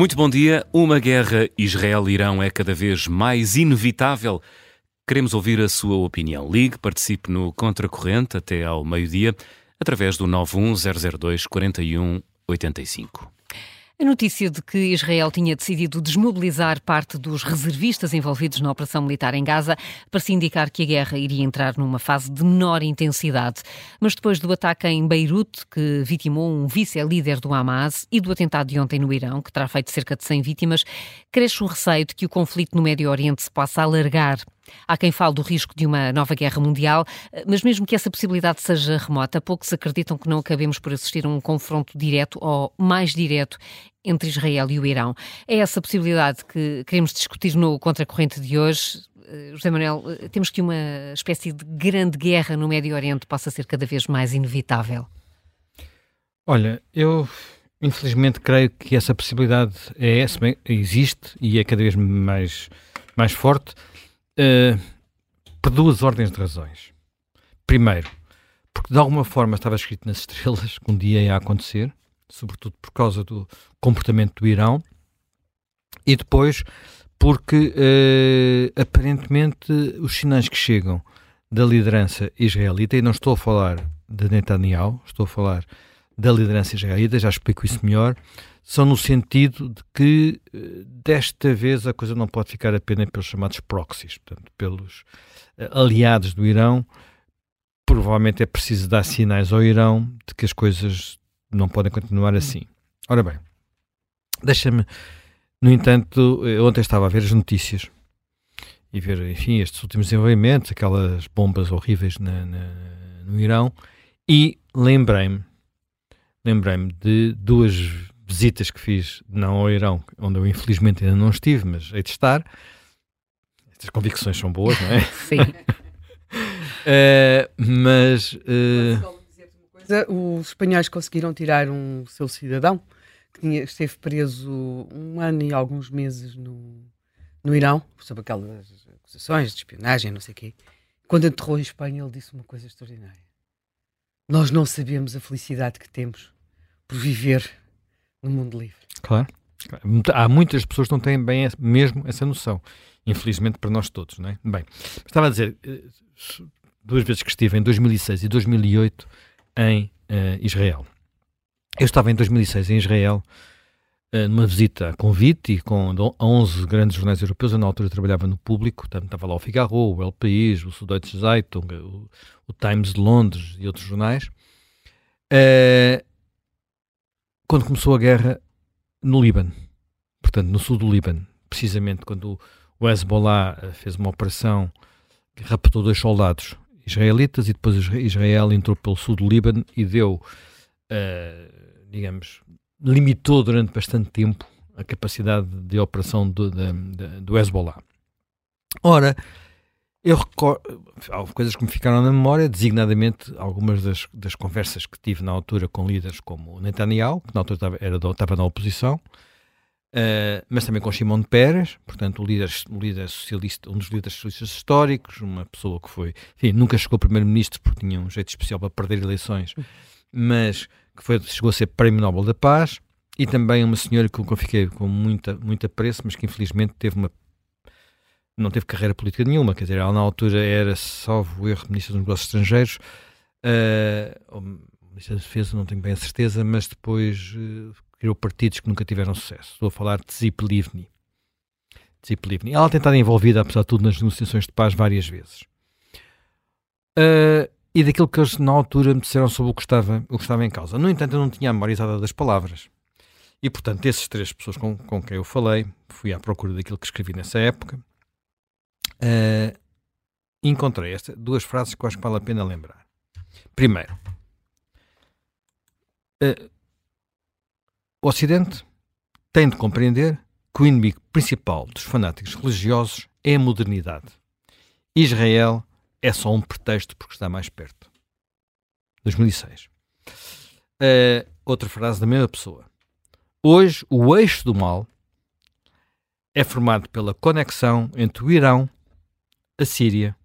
Muito bom dia. Uma guerra Israel-Irão é cada vez mais inevitável. Queremos ouvir a sua opinião. Ligue, participe no Contracorrente até ao meio-dia através do 91002 4185. A notícia de que Israel tinha decidido desmobilizar parte dos reservistas envolvidos na operação militar em Gaza parecia indicar que a guerra iria entrar numa fase de menor intensidade. Mas depois do ataque em Beirute, que vitimou um vice-líder do Hamas, e do atentado de ontem no Irão, que terá feito cerca de 100 vítimas, cresce o receio de que o conflito no Médio Oriente se possa alargar. Há quem fale do risco de uma nova guerra mundial, mas mesmo que essa possibilidade seja remota, poucos acreditam que não acabemos por assistir a um confronto direto ou mais direto entre Israel e o Irão. É essa possibilidade que queremos discutir no Contracorrente de hoje. Eh, José Manuel, eh, temos que uma espécie de grande guerra no Médio Oriente possa ser cada vez mais inevitável. Olha, eu infelizmente creio que essa possibilidade é essa, existe e é cada vez mais, mais forte uh, por duas ordens de razões. Primeiro, porque de alguma forma estava escrito nas estrelas que um dia ia acontecer, sobretudo por causa do comportamento do Irão, e depois porque uh, aparentemente os sinais que chegam da liderança israelita, e não estou a falar de Netanyahu, estou a falar da liderança israelita, já explico isso melhor, são no sentido de que eh, desta vez a coisa não pode ficar apenas pelos chamados proxies, portanto, pelos uh, aliados do Irão. Provavelmente é preciso dar sinais ao Irão de que as coisas não podem continuar assim. Ora bem, deixa-me, no entanto, ontem estava a ver as notícias e ver, enfim, estes últimos desenvolvimentos, aquelas bombas horríveis na, na, no Irão, e lembrei-me, lembrei-me de duas visitas que fiz, não ao Irão, onde eu infelizmente ainda não estive, mas hei de estar. Estas convicções são boas, não é? Sim. uh, mas. Uh, os espanhóis conseguiram tirar um seu cidadão que tinha, esteve preso um ano e alguns meses no, no Irão, sob aquelas acusações de espionagem, não sei o quê. Quando enterrou em Espanha, ele disse uma coisa extraordinária. Nós não sabemos a felicidade que temos por viver no mundo livre. Claro. Há muitas pessoas que não têm bem mesmo essa noção. Infelizmente para nós todos, não é? Bem, estava a dizer, eh, duas vezes que estive, em 2006 e 2008, em uh, Israel. Eu estava em 2006 em Israel, uh, numa visita a convite e com 11 grandes jornais europeus. Eu, na altura, trabalhava no público, estava lá o Figaro, o El País, o Süddeutsche Zeitung, o, o, Times de Londres e outros jornais. Uh, quando começou a guerra no Líbano, portanto, no sul do Líbano, precisamente quando o Hezbollah fez uma operação que raptou dois soldados israelitas e depois Israel entrou pelo sul do Líbano e deu, uh, digamos, limitou durante bastante tempo a capacidade de operação do, de, de, do Hezbollah. Ora, eu recordo, coisas que me ficaram na memória, designadamente algumas das, das conversas que tive na altura com líderes como Netanyahu, que na altura estava, era, estava na oposição, Uh, mas também com Shimon Peres, portanto, o líder, o líder socialista, um dos líderes socialistas históricos, uma pessoa que foi, enfim, nunca chegou primeiro-ministro porque tinha um jeito especial para perder eleições, mas que foi, chegou a ser Prémio Nobel da Paz, e também uma senhora com que eu fiquei com muita, muita apreço, mas que infelizmente teve uma não teve carreira política nenhuma, quer dizer, ela na altura era, salvo erro, Ministra dos Negócios Estrangeiros, uh, Ministra da Defesa, não tenho bem a certeza, mas depois uh, criou partidos que nunca tiveram sucesso. Estou a falar de Zip Livni. Zip Livni. Ela tem estado envolvida, apesar de tudo, nas negociações de paz várias vezes. Uh, e daquilo que eles na altura me disseram sobre o que, estava, o que estava em causa. No entanto, eu não tinha a memória exata das palavras. E, portanto, essas três pessoas com, com quem eu falei, fui à procura daquilo que escrevi nessa época, uh, encontrei esta, duas frases que eu acho que vale a pena lembrar. Primeiro, uh, o Ocidente tem de compreender que o inimigo principal dos fanáticos religiosos é a modernidade. Israel é só um pretexto porque está mais perto. 2006. Uh, eh, outra frase da mesma pessoa. Hoje, o eixo do mal é formado pela conexão entre o Irão, a Síria,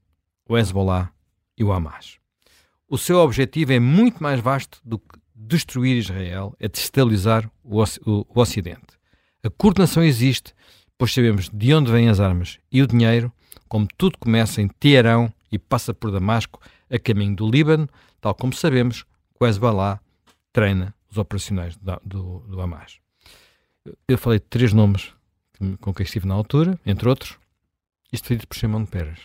o Hezbollah e o Hamas. O seu objetivo é muito mais vasto do que destruir Israel, é destabilizar o, o, o Ocidente. A coordenação existe, pois sabemos de onde vêm as armas e o dinheiro, como tudo começa em Teherão e passa por Damasco a caminho do Líbano, tal como sabemos que o Hezbollah treina os operacionais do, do, do Hamas. Eu falei de três nomes com quem estive na altura, entre outros, isto foi dito por Shimon Peres.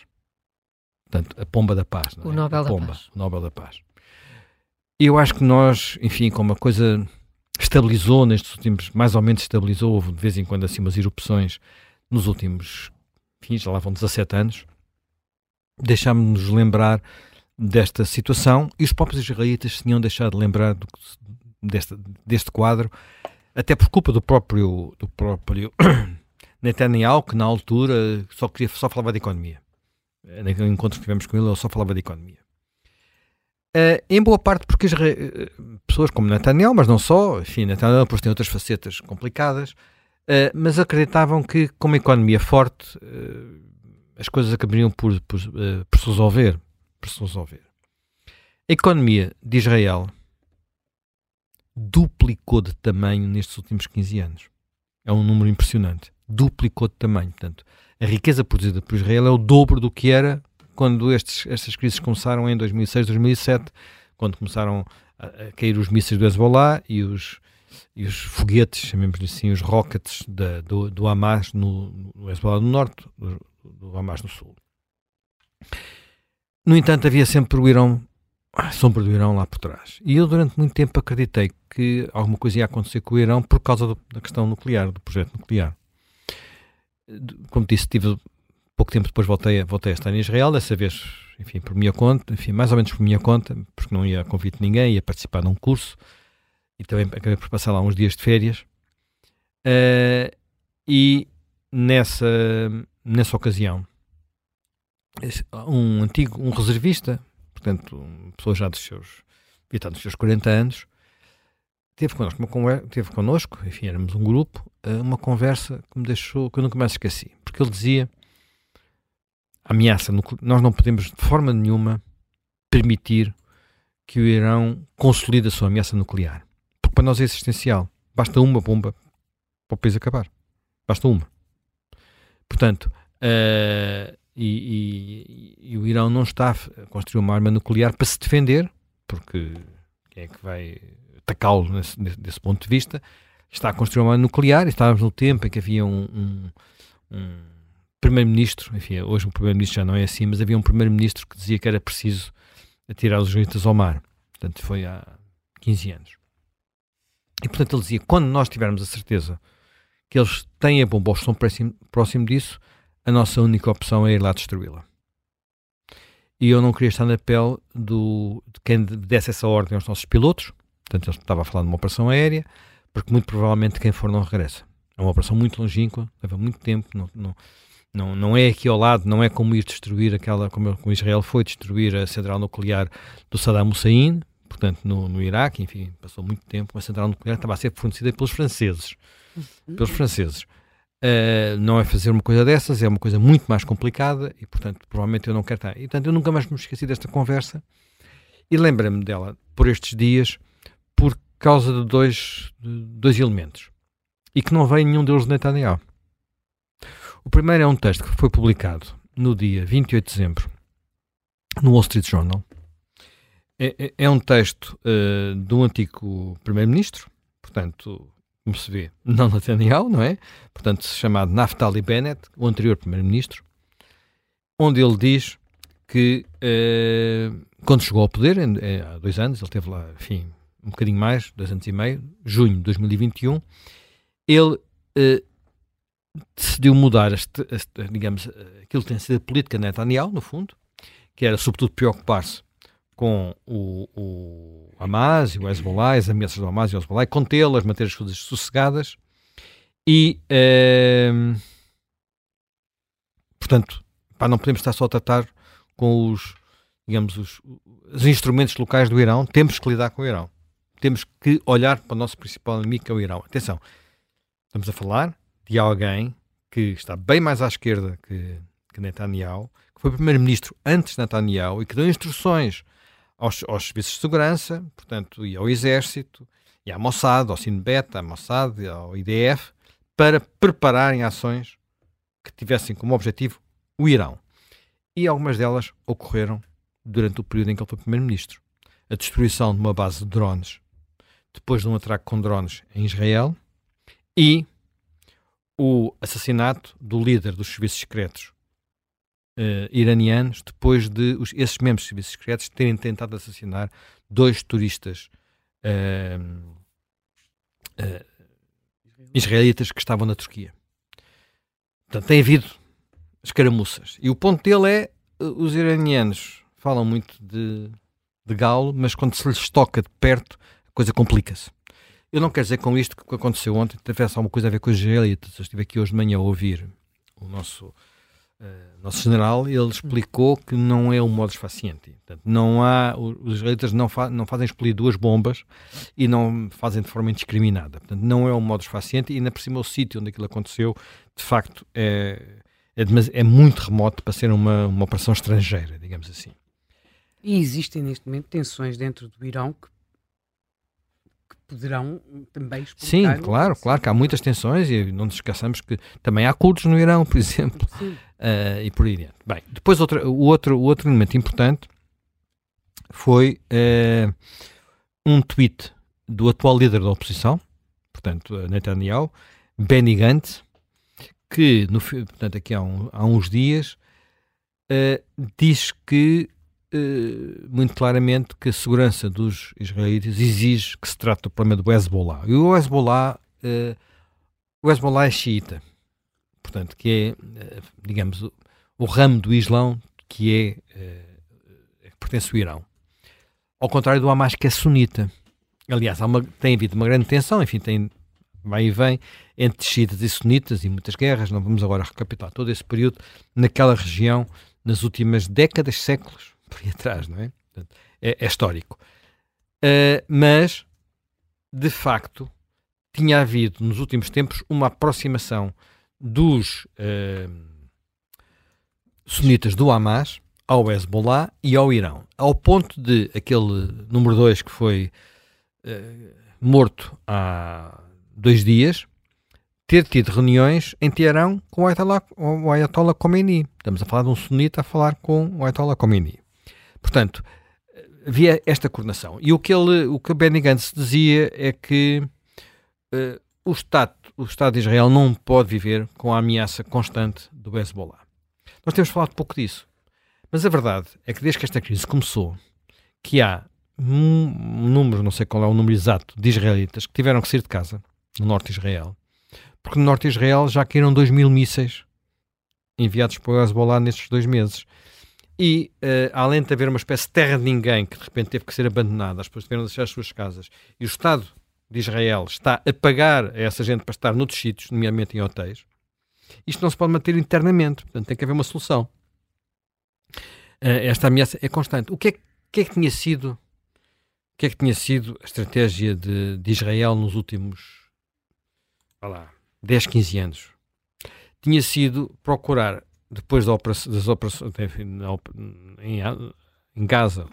Portanto, a pomba da paz. O é? Nobel a pomba, da Paz. O Nobel da Paz. Eu acho que nós, enfim, como a coisa estabilizou nestes últimos, mais ou menos estabilizou, houve de vez em quando assim umas erupções nos últimos, enfim, já lá vão 17 anos, deixámos-nos lembrar desta situação e os próprios israelitas tinham deixado de lembrar do, deste, quadro, até por culpa do próprio, do próprio Netanyahu, que na altura só, queria, só falava de economia. Naquele encontro que tivemos com ele, ele só falava de economia. Uh, em boa parte porque as uh, pessoas como Netanyahu, mas não só, enfim, Netanyahu depois tem outras facetas complicadas, uh, mas acreditavam que com uma economia forte as coisas acabariam por, por, por, se resolver, por se resolver. A economia de Israel duplicou de tamanho nestes últimos 15 anos. É um número impressionante. Duplicou de tamanho. Portanto, a riqueza produzida por Israel é o dobro do que era quando estes, estas crises começaram em 2006, 2007, quando começaram a, a cair os mísseis do Hezbollah e os, e os foguetes, chamemos-lhe assim, os rockets da, do, do Hamas no, no Hezbollah do Norte, do, do Hamas no Sul. No entanto, havia sempre o Irão, a sombra do Irão lá por trás. E eu, durante muito tempo, acreditei que alguma coisa ia acontecer com o Irão por causa do, da questão nuclear, do projeto nuclear. Como disse, tive pouco tempo depois voltei, voltei a estar em Israel, dessa vez, enfim, por minha conta, enfim, mais ou menos por minha conta, porque não ia a convite de ninguém, ia participar de um curso e também acabei por passar lá uns dias de férias. Uh, e nessa, nessa ocasião, um antigo, um reservista, portanto, uma pessoa já dos seus, devia estar nos seus 40 anos, teve connosco, teve connosco, enfim, éramos um grupo, eh, uma conversa que me deixou, que eu nunca mais esqueci, porque ele dizia ameaça nuclear. Nós não podemos, de forma nenhuma, permitir que o Irão consolide a sua ameaça nuclear. Porque para nós é existencial. Basta uma bomba para o país acabar. Basta uma. Portanto, uh, e, e, e, o Irão não está a construir uma arma nuclear para se defender, porque quem é que vai atacá-lo desse ponto de vista? Está a construir uma arma nuclear. Estávamos no tempo em que havia um, um, um primeiro-ministro, enfim, hoje o primeiro-ministro já não é assim, mas havia um primeiro-ministro que dizia que era preciso atirar os juízes ao mar. Portanto, foi há 15 anos. E, portanto, ele dizia, quando nós tivermos a certeza que eles têm a bomba ou estão próximo disso, a nossa única opção é ir lá destruí-la. E eu não queria estar na pele do, de quem desse essa ordem aos nossos pilotos, portanto, ele estava a falar de uma operação aérea, porque muito provavelmente quem for não regressa. É uma operação muito longínqua, leva muito tempo, não, não, não, não é aqui ao lado, não é como ir destruir aquela, como, como Israel foi destruir a central nuclear do Saddam Hussein, portanto, no, no Iraque, enfim, passou muito tempo, uma central nuclear estava a ser fornecida pelos franceses. Uhum. Pelos franceses. Uh, não é fazer uma coisa dessas, é uma coisa muito mais complicada e, portanto, provavelmente eu não quero estar. E, portanto, eu nunca mais me esqueci desta conversa e lembrei-me dela por estes dias por causa de dois, de dois elementos e que não veio nenhum deles de Netanyahu. O primeiro é um texto que foi publicado no dia 28 de dezembro no Wall Street Journal. É, é, é um texto uh, de um antigo primeiro-ministro, portanto, como se vê, não Netanyahu, não é? Portanto, chamado Naftali Bennett, o anterior primeiro-ministro, onde ele diz que uh, quando chegou ao poder, em, em, há dois anos, ele teve lá, enfim, um bocadinho mais, dois anos e meio, junho de 2021, ele uh, decidiu mudar, este, este, digamos, aquilo que tem sido a política de Netanyahu, no fundo, que era sobretudo preocupar-se com o, o Hamas e o Hezbollah, as ameaças do Hamas e o Hezbollah, contê-las, manter as coisas sossegadas e, eh, portanto, pá, não podemos estar só a tratar com os, digamos, os, os instrumentos locais do Irão, temos que lidar com o Irão. Temos que olhar para o nosso principal inimigo, que é o Irão. Atenção, estamos a falar de alguém que está bem mais à esquerda que, que Netanyahu, que foi primeiro-ministro antes de Netanyahu e que deu instruções aos, aos serviços de segurança, portanto, e ao exército, e à Mossad, ao Shin Bet, à Mossad, ao IDF, para prepararem ações que tivessem como objetivo o Irão. E algumas delas ocorreram durante o período em que ele foi primeiro-ministro. A destruição de uma base de drones depois de um atraco com drones em Israel e o assassinato do líder dos serviços secretos uh, iranianos depois de os, esses mesmos serviços secretos terem tentado assassinar dois turistas uh, israelitas que estavam na Turquia. Portanto, tem havido escaramuças. E o ponto dele é, os iranianos falam muito de, de galo, mas quando se lhes toca de perto, a coisa complica-se. Eu não quero dizer com isto que aconteceu ontem tivesse alguma coisa a ver com os israelitas. Eu estive aqui hoje de manhã a ouvir o nosso Uh, nosso general ele explicou que não é um modo esfaciente. Portanto, não há, os israelitas não, fa não fazem explodir duas bombas e não fazem de forma indiscriminada. Portanto, não é um modo esfaciente e ainda por cima o sítio onde aquilo aconteceu, de facto, é, é, é muito remoto para ser uma, uma operação estrangeira, digamos assim. E existem neste momento tensões dentro do Irão que poderão também exportar. Sim, claro, claro que há muitas tensões e não nos esqueçamos que também há cultos no Irão, por exemplo, uh, e por aí adiante. Bem, depois outra, o, outro, o outro elemento importante foi uh, um tweet do atual líder da oposição, portanto, Netanyahu, Benny Gantz, que, no, portanto, aqui há, um, há uns dias, uh, diz que eh, muito claramente que a segurança dos israelitas exige que se trate do problema do Hezbollah. E o Hezbollah, uh, o Hezbollah é xiita, portanto, que é, uh, digamos, o, o, ramo do Islão que é, que pertence ao Irão. Ao contrário do Hamas, que é sunita. Aliás, uma, tem havido uma grande tensão, enfim, tem vai e vem entre xiitas e sunitas e muitas guerras, não vamos agora recapitular todo esse período naquela região nas últimas décadas, séculos, por aí atrás, não é? Portanto, é, é, histórico. Uh, mas, de facto, tinha havido nos últimos tempos uma aproximação dos uh, sunitas do Hamas ao Hezbollah e ao Irão, ao ponto de aquele número 2 que foi uh, morto há dois dias ter tido reuniões em Teherão com o Ayatollah, o Ayatollah Khomeini. Estamos a falar de um sunita a falar com o Ayatollah Khomeini. Portanto, havia esta coordenação. E o que, ele, o que Benny Gantz dizia é que uh, o, Estado, o Estado de Israel não pode viver com a ameaça constante do Hezbollah. Nós temos falado pouco disso. Mas a verdade é que desde que esta crise começou, que há um número, não sei qual é o número exato, de israelitas que tiveram que sair de casa, no norte de Israel, porque no norte de Israel já caíram 2 mil mísseis enviados para o Hezbollah nestes dois meses. E uh, além de haver uma espécie de terra de ninguém que de repente teve que ser abandonada, as pessoas tiveram de deixar as suas casas, e o Estado de Israel está a pagar a essa gente para estar noutros sítios, nomeadamente em hotéis, isto não se pode manter internamente. Portanto, tem que haver uma solução. Uh, esta ameaça é constante. O que é, que, é que tinha sido o que é que tinha sido a estratégia de, de Israel nos últimos lá, 10, 15 anos? Tinha sido procurar depois da operação, das operações enfim, em, em Gaza,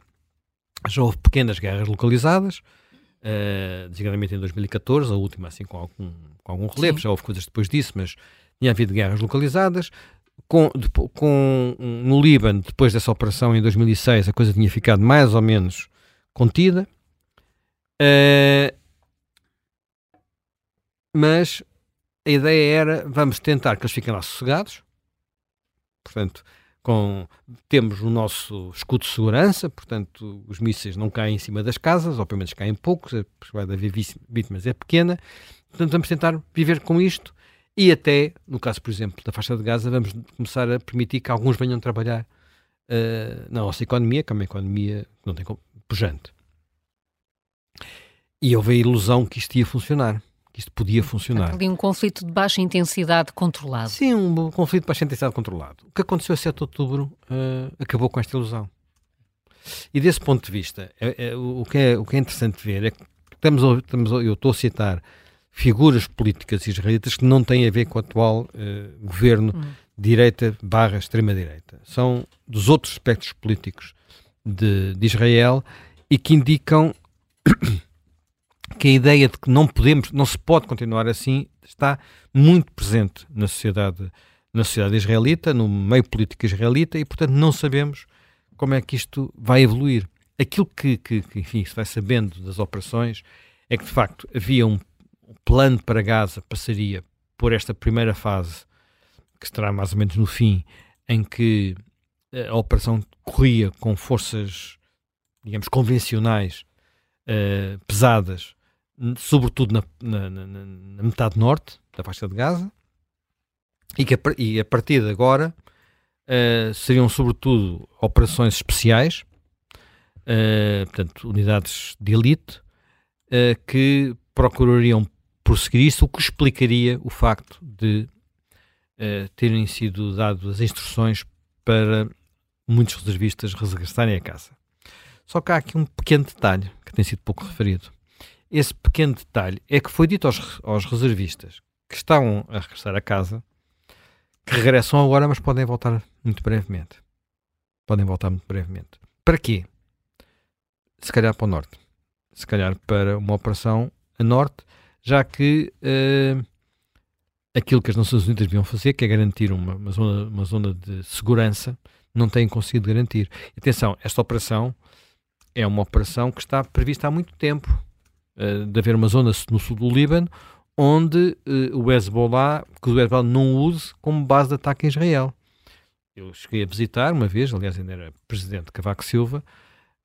já houve pequenas guerras localizadas, uh, designadamente em 2014, a última assim com algum, com algum relevo, Sim. já houve coisas depois disso, mas tinha havido guerras localizadas. Com, de, com, no Líbano, depois dessa operação em 2006, a coisa tinha ficado mais ou menos contida. Uh, mas a ideia era vamos tentar que eles fiquem lá sossegados, Portanto, com, temos o nosso escudo de segurança, portanto, os mísseis não caem em cima das casas, ou pelo menos caem poucos, a possibilidade de haver vítimas é pequena. Portanto, vamos tentar viver com isto e até, no caso, por exemplo, da faixa de Gaza, vamos começar a permitir que alguns venham trabalhar uh, na nossa economia, que é uma economia que não tem pujante. E houve a ilusão que isto ia funcionar isto podia funcionar. Ali um conflito de baixa intensidade controlado. Sim, um conflito de baixa intensidade controlado. O que aconteceu a 7 de outubro uh, acabou com esta ilusão. E desse ponto de vista, é, é, o, que é, o que é interessante ver é que estamos, estamos, eu estou a citar figuras políticas israelitas que não têm a ver com o atual uh, governo hum. direita barra extrema-direita. São dos outros aspectos políticos de, de Israel e que indicam que a ideia de que não podemos, não se pode continuar assim, Está muito presente na sociedade, na sociedade israelita, no meio político israelita, e portanto não sabemos como é que isto vai evoluir. Aquilo que, que, que enfim, se vai sabendo das operações é que de facto havia um plano para Gaza passaria por esta primeira fase, que estará mais ou menos no fim, em que a operação corria com forças, digamos, convencionais, uh, pesadas, sobretudo na, na, na, na, metade norte da faixa de Gaza, e que a, e a partir de agora uh, seriam sobretudo operações especiais, uh, portanto, unidades de elite, que procurariam prosseguir isso, o que explicaria o facto de terem sido dadas as instruções para muitos reservistas regressarem a casa. Só que há aqui um pequeno detalhe que tem sido pouco referido. Esse pequeno detalhe é que foi dito aos, aos reservistas que estão a regressar a casa que regressam agora, mas podem voltar muito brevemente. Podem voltar muito brevemente. Para quê? Se calhar para o norte. Se calhar para uma operação a norte, já que uh, aquilo que as Nações Unidas deviam fazer, que é garantir uma, uma, zona, uma zona de segurança, não têm conseguido garantir. Atenção, esta operação é uma operação que está prevista há muito tempo, uh, de haver uma zona no sul do Líbano onde uh, o Hezbollah, que o Hezbollah não use como base de ataque em Israel. Eu cheguei a visitar uma vez, aliás ainda era presidente de Cavaco Silva,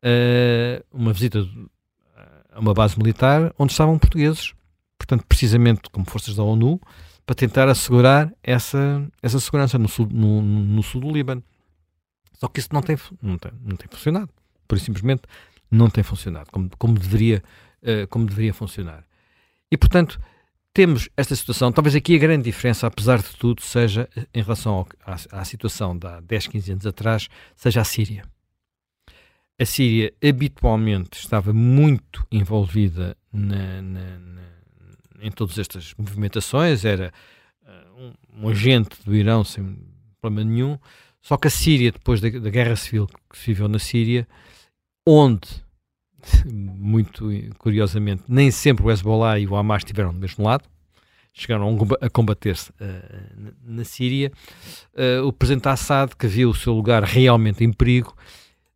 uh, uma visita a uma base militar onde estavam portugueses, portanto precisamente como forças da ONU, para tentar assegurar essa, essa segurança no sul, no, no sul do Líbano. Só que isso não tem, não tem, não tem funcionado. Por simplesmente não tem funcionado como, como, deveria, uh, como deveria funcionar. E, portanto, temos esta situação. Talvez aqui a grande diferença, apesar de tudo, seja em relação ao, à, à, situação de há 10, 15 anos atrás, seja a Síria. A Síria habitualmente estava muito envolvida na, na, na, em todas estas movimentações, era uh, um, um, agente do Irão sem problema nenhum, só que a Síria, depois da, da guerra civil que se viveu na Síria, onde, muito curiosamente, nem sempre o Hezbollah e o Hamas estiveram do mesmo lado, chegaram a combater-se uh, na Síria, uh, o presidente Assad, que viu o seu lugar realmente em perigo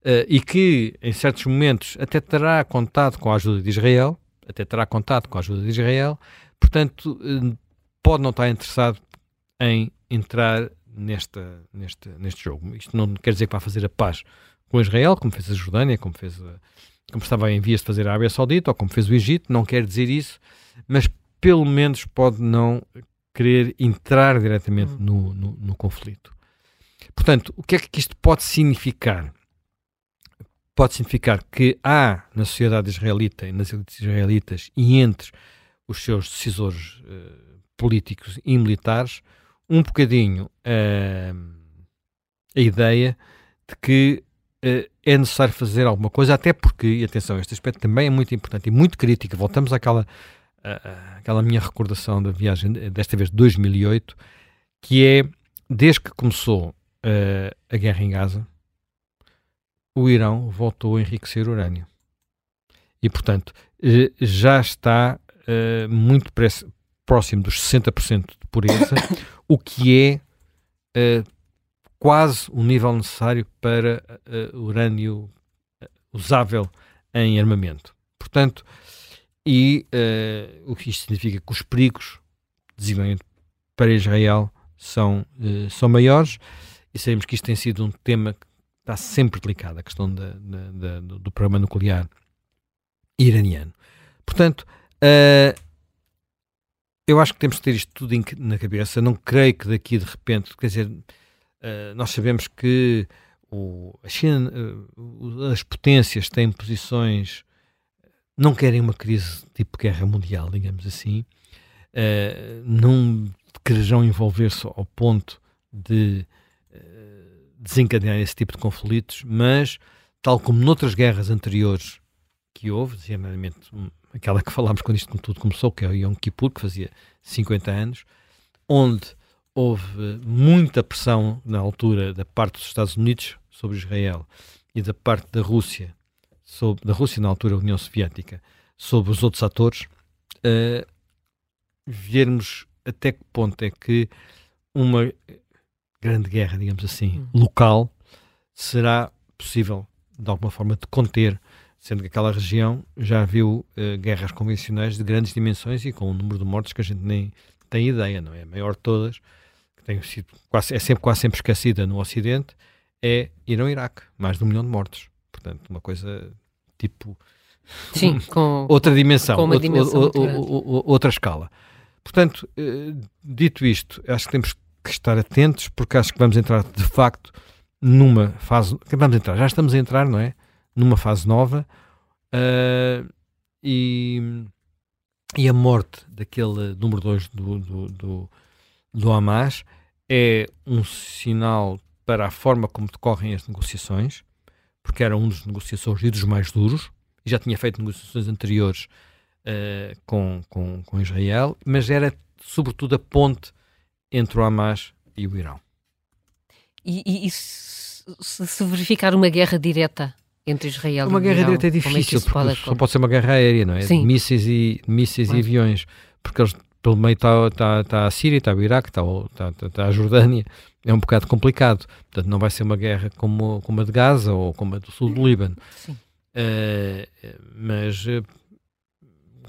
uh, e que, em certos momentos, até terá contato com a ajuda de Israel, até terá contato com a ajuda de Israel, portanto, pode não estar interessado em entrar nesta, neste, neste jogo. Isto não quer dizer que vá fazer a paz com Israel, como fez a Jordânia, como, fez a, como estava em vias de fazer a Arábia Saudita, ou como fez o Egito, não quer dizer isso, mas pelo menos pode não querer entrar diretamente hum. no, no, no conflito. Portanto, o que é que isto pode significar? Pode significar que há na sociedade israelita e nas elites israelitas e entre os seus decisores uh, políticos e militares um bocadinho uh, a ideia de que uh, é necessário fazer alguma coisa, até porque, e atenção, este aspecto também é muito importante e muito crítico. Voltamos àquela, uh, àquela minha recordação da viagem, desta vez de 2008, que é, desde que começou a guerra em Gaza, o Irão voltou a enriquecer urânio. E, portanto, já está muito próximo dos 60% de pureza, o que é uh, quase o nível necessário para uh, urânio eh, usável em armamento. Portanto, e uh, o que isto significa que os perigos, desenvolvimento para Israel, são, são maiores e sabemos que isto tem sido um tema que está sempre delicado, a questão da, da, da, do programa nuclear iraniano. Portanto, uh, eu acho que temos que ter isto tudo na cabeça. Não creio que daqui de repente, quer dizer, uh, nós sabemos que o, a China, uh, as potências têm posições, não querem uma crise tipo guerra mundial, digamos assim, uh, não quererão envolver-se ao ponto de desencadear esse tipo de conflitos, mas, tal como noutras guerras anteriores que houve, geralmente aquela que falámos quando isto tudo começou, que é o Yom Kippur, que fazia 50 anos, onde houve muita pressão na altura da parte dos Estados Unidos sobre Israel e da parte da Rússia, sobre, da Rússia na altura a União Soviética, sobre os outros atores, uh, vermos até que ponto é que uma grande guerra, digamos assim, hum. local, será possível, de alguma forma, de conter, sendo que aquela região já viu uh, guerras convencionais de grandes dimensões e com um número de mortes que a gente nem tem ideia, não é? A maior de todas, tem sido quase, é sempre, quase sempre esquecida no Ocidente, é Irão-Iraque, mais de um milhão de mortos. Portanto, uma coisa tipo. Sim, com outra dimensão, com outra, dimensão outra escala. Portanto, eh, dito isto, acho que temos que estar atentos, porque acho que vamos entrar de facto numa fase. Vamos entrar, já estamos a entrar, não é? Numa fase nova. Uh, e, e a morte daquele número 2 do, do, do, do Hamas é um sinal para a forma como decorrem as negociações, porque era um dos negociações e dos mais duros, e já tinha feito negociações anteriores uh, com, com, com Israel, mas era sobretudo a ponte entre o Hamas e o Irão. E, e, e se, se, verificar uma guerra direta entre Israel uma e Irão? Uma guerra direta é, é difícil, é porque pode só pode ser uma guerra aérea, não é? Sim. De mísseis e, mísseis e aviões, porque eles, pelo meio está tá, tá a Síria, está o Iraque, está, a Jordânia, é um bocado complicado. Portanto, não vai ser uma guerra como, como a de Gaza ou como a do sul do Líbano. Sim. Uh, mas uh,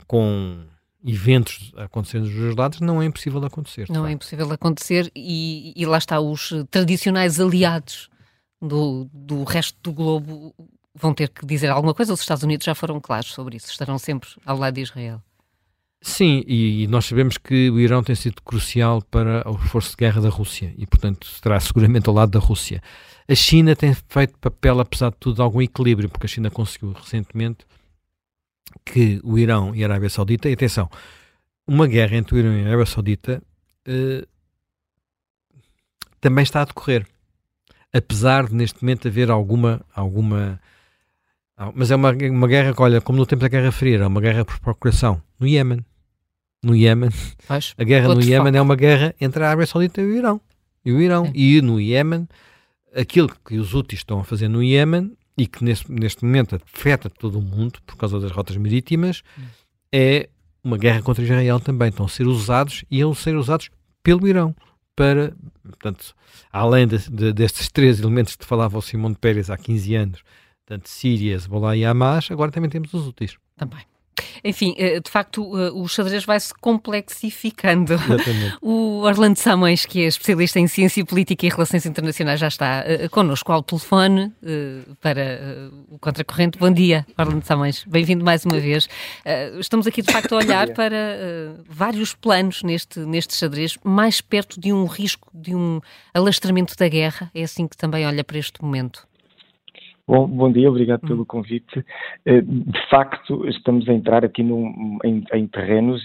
com eventos acontecendo dos dois lados, não é impossível acontecer. Não é impossível acontecer e, e, lá está, os tradicionais aliados do, do resto do globo vão ter que dizer alguma coisa. Os Estados Unidos já foram claros sobre isso, estarão sempre ao lado de Israel. Sim, e, nós sabemos que o Irão tem sido crucial para o esforço de guerra da Rússia e, portanto, estará seguramente ao lado da Rússia. A China tem feito papel, apesar de tudo, de algum equilíbrio, porque a China conseguiu recentemente que o Irão e a Arábia Saudita, e atenção, uma guerra entre o Irão e a Arábia Saudita uh, também está a decorrer. Apesar de neste momento haver alguma. alguma mas é uma, uma guerra que, olha, como no tempo da Guerra Fria, é uma guerra por procuração. No Iémen. No Iémen. A guerra no Iémen é uma guerra entre a Arábia Saudita e o Irão. E o Irão. E no Iémen, aquilo que os úteis estão a fazer no Iémen e que neste, neste momento afeta todo o mundo por causa das rotas marítimas, hum. é uma guerra contra Israel também. Estão a ser usados e eles ser usados pelo Irão para, portanto, além de, de, destes três elementos que falava o Simão de Pérez há 15 anos, portanto, Síria, Hezbollah e Hamas, agora também temos os úteis. Também. Enfim, eh, de facto, eh, o xadrez vai se complexificando. Exatamente. O Orlando Samões, que é especialista em ciência política e relações internacionais, já está eh, connosco ao telefone para o Contracorrente. Bom dia, Orlando Samões. Bem-vindo mais uma vez. Estamos aqui, de facto, a olhar para vários planos neste, neste xadrez, mais perto de um risco de um alastramento da guerra. É assim que também olha para este momento. Bom, bom dia, obrigado pelo hum. convite. Eh, de facto, estamos a entrar aqui num, em, em, terrenos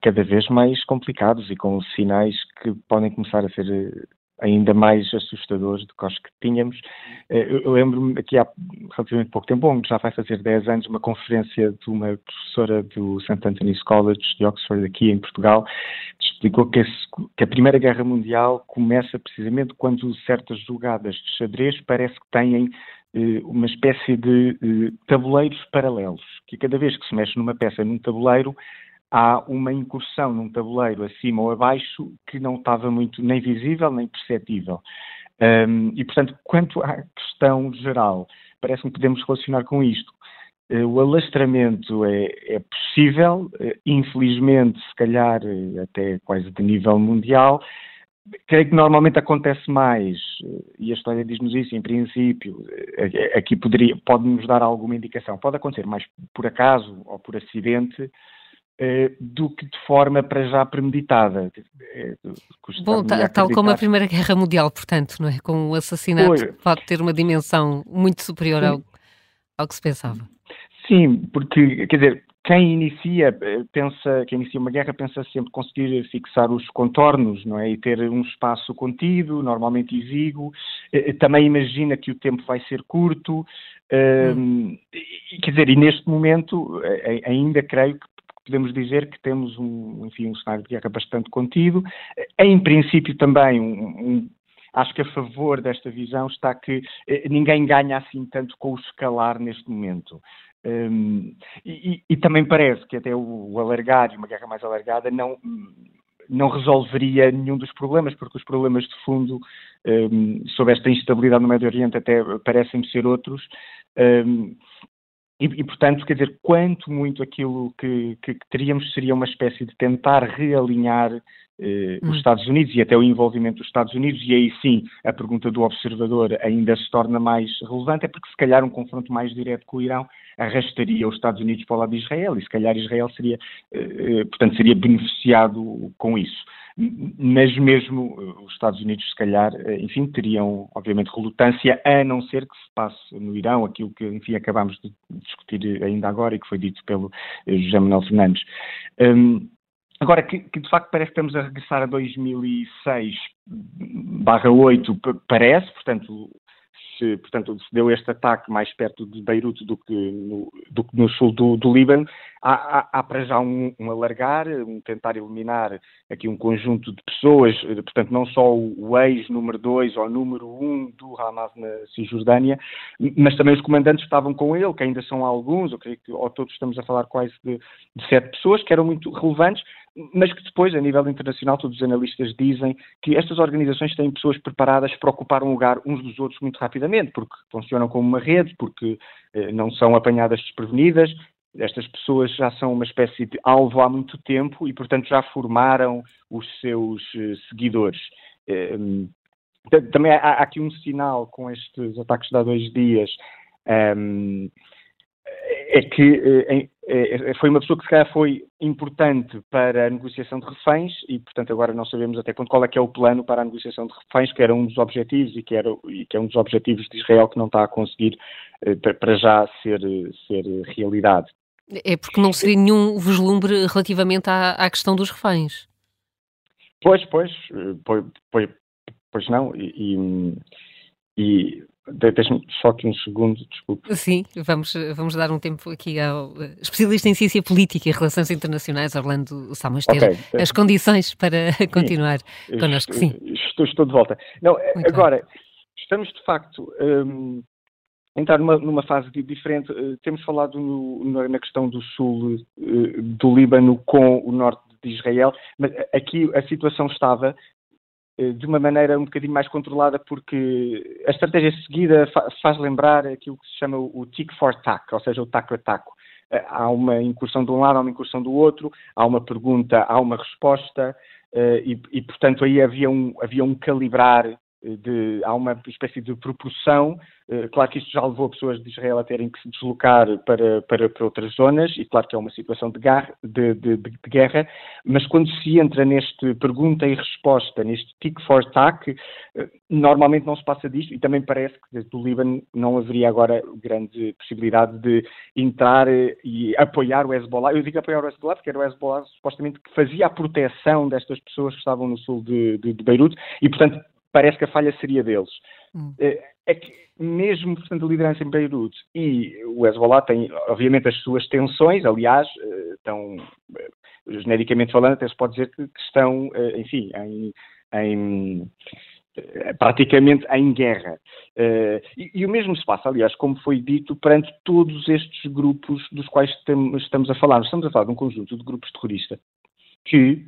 cada vez mais complicados e com sinais que podem começar a ser eh, ainda mais assustadores do que os que tínhamos. Eh, eu lembro-me aqui há relativamente pouco tempo, bom, já vai fazer 10 anos, uma conferência de uma professora do St. Anthony's College de Oxford, aqui em Portugal, que explicou que, esse, que a Primeira Guerra Mundial começa precisamente quando certas jogadas de xadrez parece que têm uma espécie de eh, tabuleiros paralelos, que cada vez que se mexe numa peça num tabuleiro, há uma incursão num tabuleiro acima ou abaixo que não estava muito nem visível nem perceptível. Um, e, portanto, quanto à questão geral, parece-me que podemos relacionar com isto. Uh, o alastramento é, é possível, infelizmente, se calhar até quase de nível mundial, creio que normalmente acontece mais, e a história diz-nos isso, em princípio, eh, aqui poderia, pode-nos dar alguma indicação. Pode acontecer mais por acaso ou por acidente, eh, do que de forma para já premeditada. Eh, Bom, tal como a Primeira Guerra Mundial, portanto, não é? Com o assassinato Foi. pode ter uma dimensão muito superior ao, ao que se pensava. Sim, porque, quer dizer, quem inicia, eh, pensa, quem inicia uma guerra pensa sempre conseguir fixar os contornos, não é? E ter um espaço contido, normalmente exíguo. Eh, eh, também imagina que o tempo vai ser curto. Hum. quer dizer, e neste momento ainda creio que podemos dizer que temos um, enfim, um cenário de guerra bastante contido. Em princípio também um, um acho que a favor desta visão está que ninguém ganha assim tanto com o escalar neste momento. Um, e, e, também parece que até o, o alargar e uma guerra mais alargada não, não resolveria nenhum dos problemas, porque os problemas de fundo um, sobre esta instabilidade no Médio Oriente até parecem ser outros. Um, e, e, portanto, quer dizer, quanto muito aquilo que, que, que, teríamos seria uma espécie de tentar realinhar eh, hum. os Estados Unidos e até o envolvimento dos Estados Unidos, e aí sim a pergunta do observador ainda se torna mais relevante, é porque se calhar um confronto mais direto com o Irão arrastaria os Estados Unidos para o lado de Israel, e se calhar Israel seria, eh, eh portanto, seria beneficiado com isso mas mesmo eh, os Estados Unidos, se calhar, eh, enfim, teriam, obviamente, relutância, a não ser que se passe no Irão aquilo que, enfim, acabámos de discutir ainda agora e que foi dito pelo José Manuel Fernandes. Um, agora, que, que, de facto parece que estamos a regressar a 2006 barra 8, parece, portanto, se, portanto, se deu este ataque mais perto de Beirute do que no, do que no sul do, do Líbano, há, há, há, para já um, um, alargar, um tentar eliminar aqui um conjunto de pessoas, portanto, não só o, ex-número 2 ou número 1 um do Hamas na Cisjordânia, mas também os comandantes que estavam com ele, que ainda são alguns, eu creio que ou todos estamos a falar quase de, de sete pessoas, que eram muito relevantes, mas que depois, a nível internacional, todos os analistas dizem que estas organizações têm pessoas preparadas para ocupar um lugar uns dos outros muito rapidamente, porque funcionam como uma rede, porque eh, não são apanhadas desprevenidas. Estas pessoas já são uma espécie de alvo há muito tempo e, portanto, já formaram os seus eh, seguidores. Eh, também há, aqui um sinal com estes ataques de há dois dias. Um, é que eh, é, foi uma pessoa que se calhar foi importante para a negociação de reféns e, portanto, agora não sabemos até quando, qual é que é o plano para a negociação de reféns, que era um dos objetivos e que, era, e que é um dos objetivos de Israel que não está a conseguir eh, para já ser, ser realidade. É porque não seria nenhum vislumbre relativamente à, à questão dos reféns. Pois, pois, eh, pois, pois, pois não, e, e Deixa-me só aqui um segundo, desculpe. Sim, vamos, vamos dar um tempo aqui ao eh, especialista em ciência política e relações internacionais, Orlando Salmas, ter okay. as condições para sim, continuar connosco. Sim. Estou, estou de volta. Não, Muito agora, bem. estamos de facto um, a entrar numa, numa fase diferente. Uh, temos falado no, na questão do sul uh, do Líbano com o norte de Israel, mas aqui a situação estava eh, de uma maneira um bocadinho mais controlada, porque a estratégia seguida faz lembrar aquilo que se chama o tick for tack, ou seja, o taco a taco. Eh, há uma incursão de um lado, há uma incursão do outro, há uma pergunta, há uma resposta, eh, e, e portanto aí havia um, havia um calibrar de, há uma espécie de proporção. Eh, claro que isto já levou pessoas de Israel a terem que se deslocar para, para, para outras zonas, e claro que é uma situação de, de, de, de, guerra, mas quando se entra neste pergunta e resposta, neste tick for tack, eh, normalmente não se passa disto, e também parece que o Líbano não haveria agora grande possibilidade de entrar eh, e apoiar o Hezbollah. Eu digo apoiar o Hezbollah porque era o Hezbollah supostamente que fazia a proteção destas pessoas que estavam no sul de, de, de Beirute, e portanto parece que a falha seria deles. Hum. É, é que mesmo, portanto, a liderança em Beirute e o Hezbollah tem, obviamente, as suas tensões, aliás, eh, estão, eh, genericamente falando, até se pode dizer que, estão, eh, enfim, em, em praticamente em guerra. E, e, o mesmo se passa, aliás, como foi dito, perante todos estes grupos dos quais estamos a falar. Estamos a falar de um conjunto de grupos terroristas que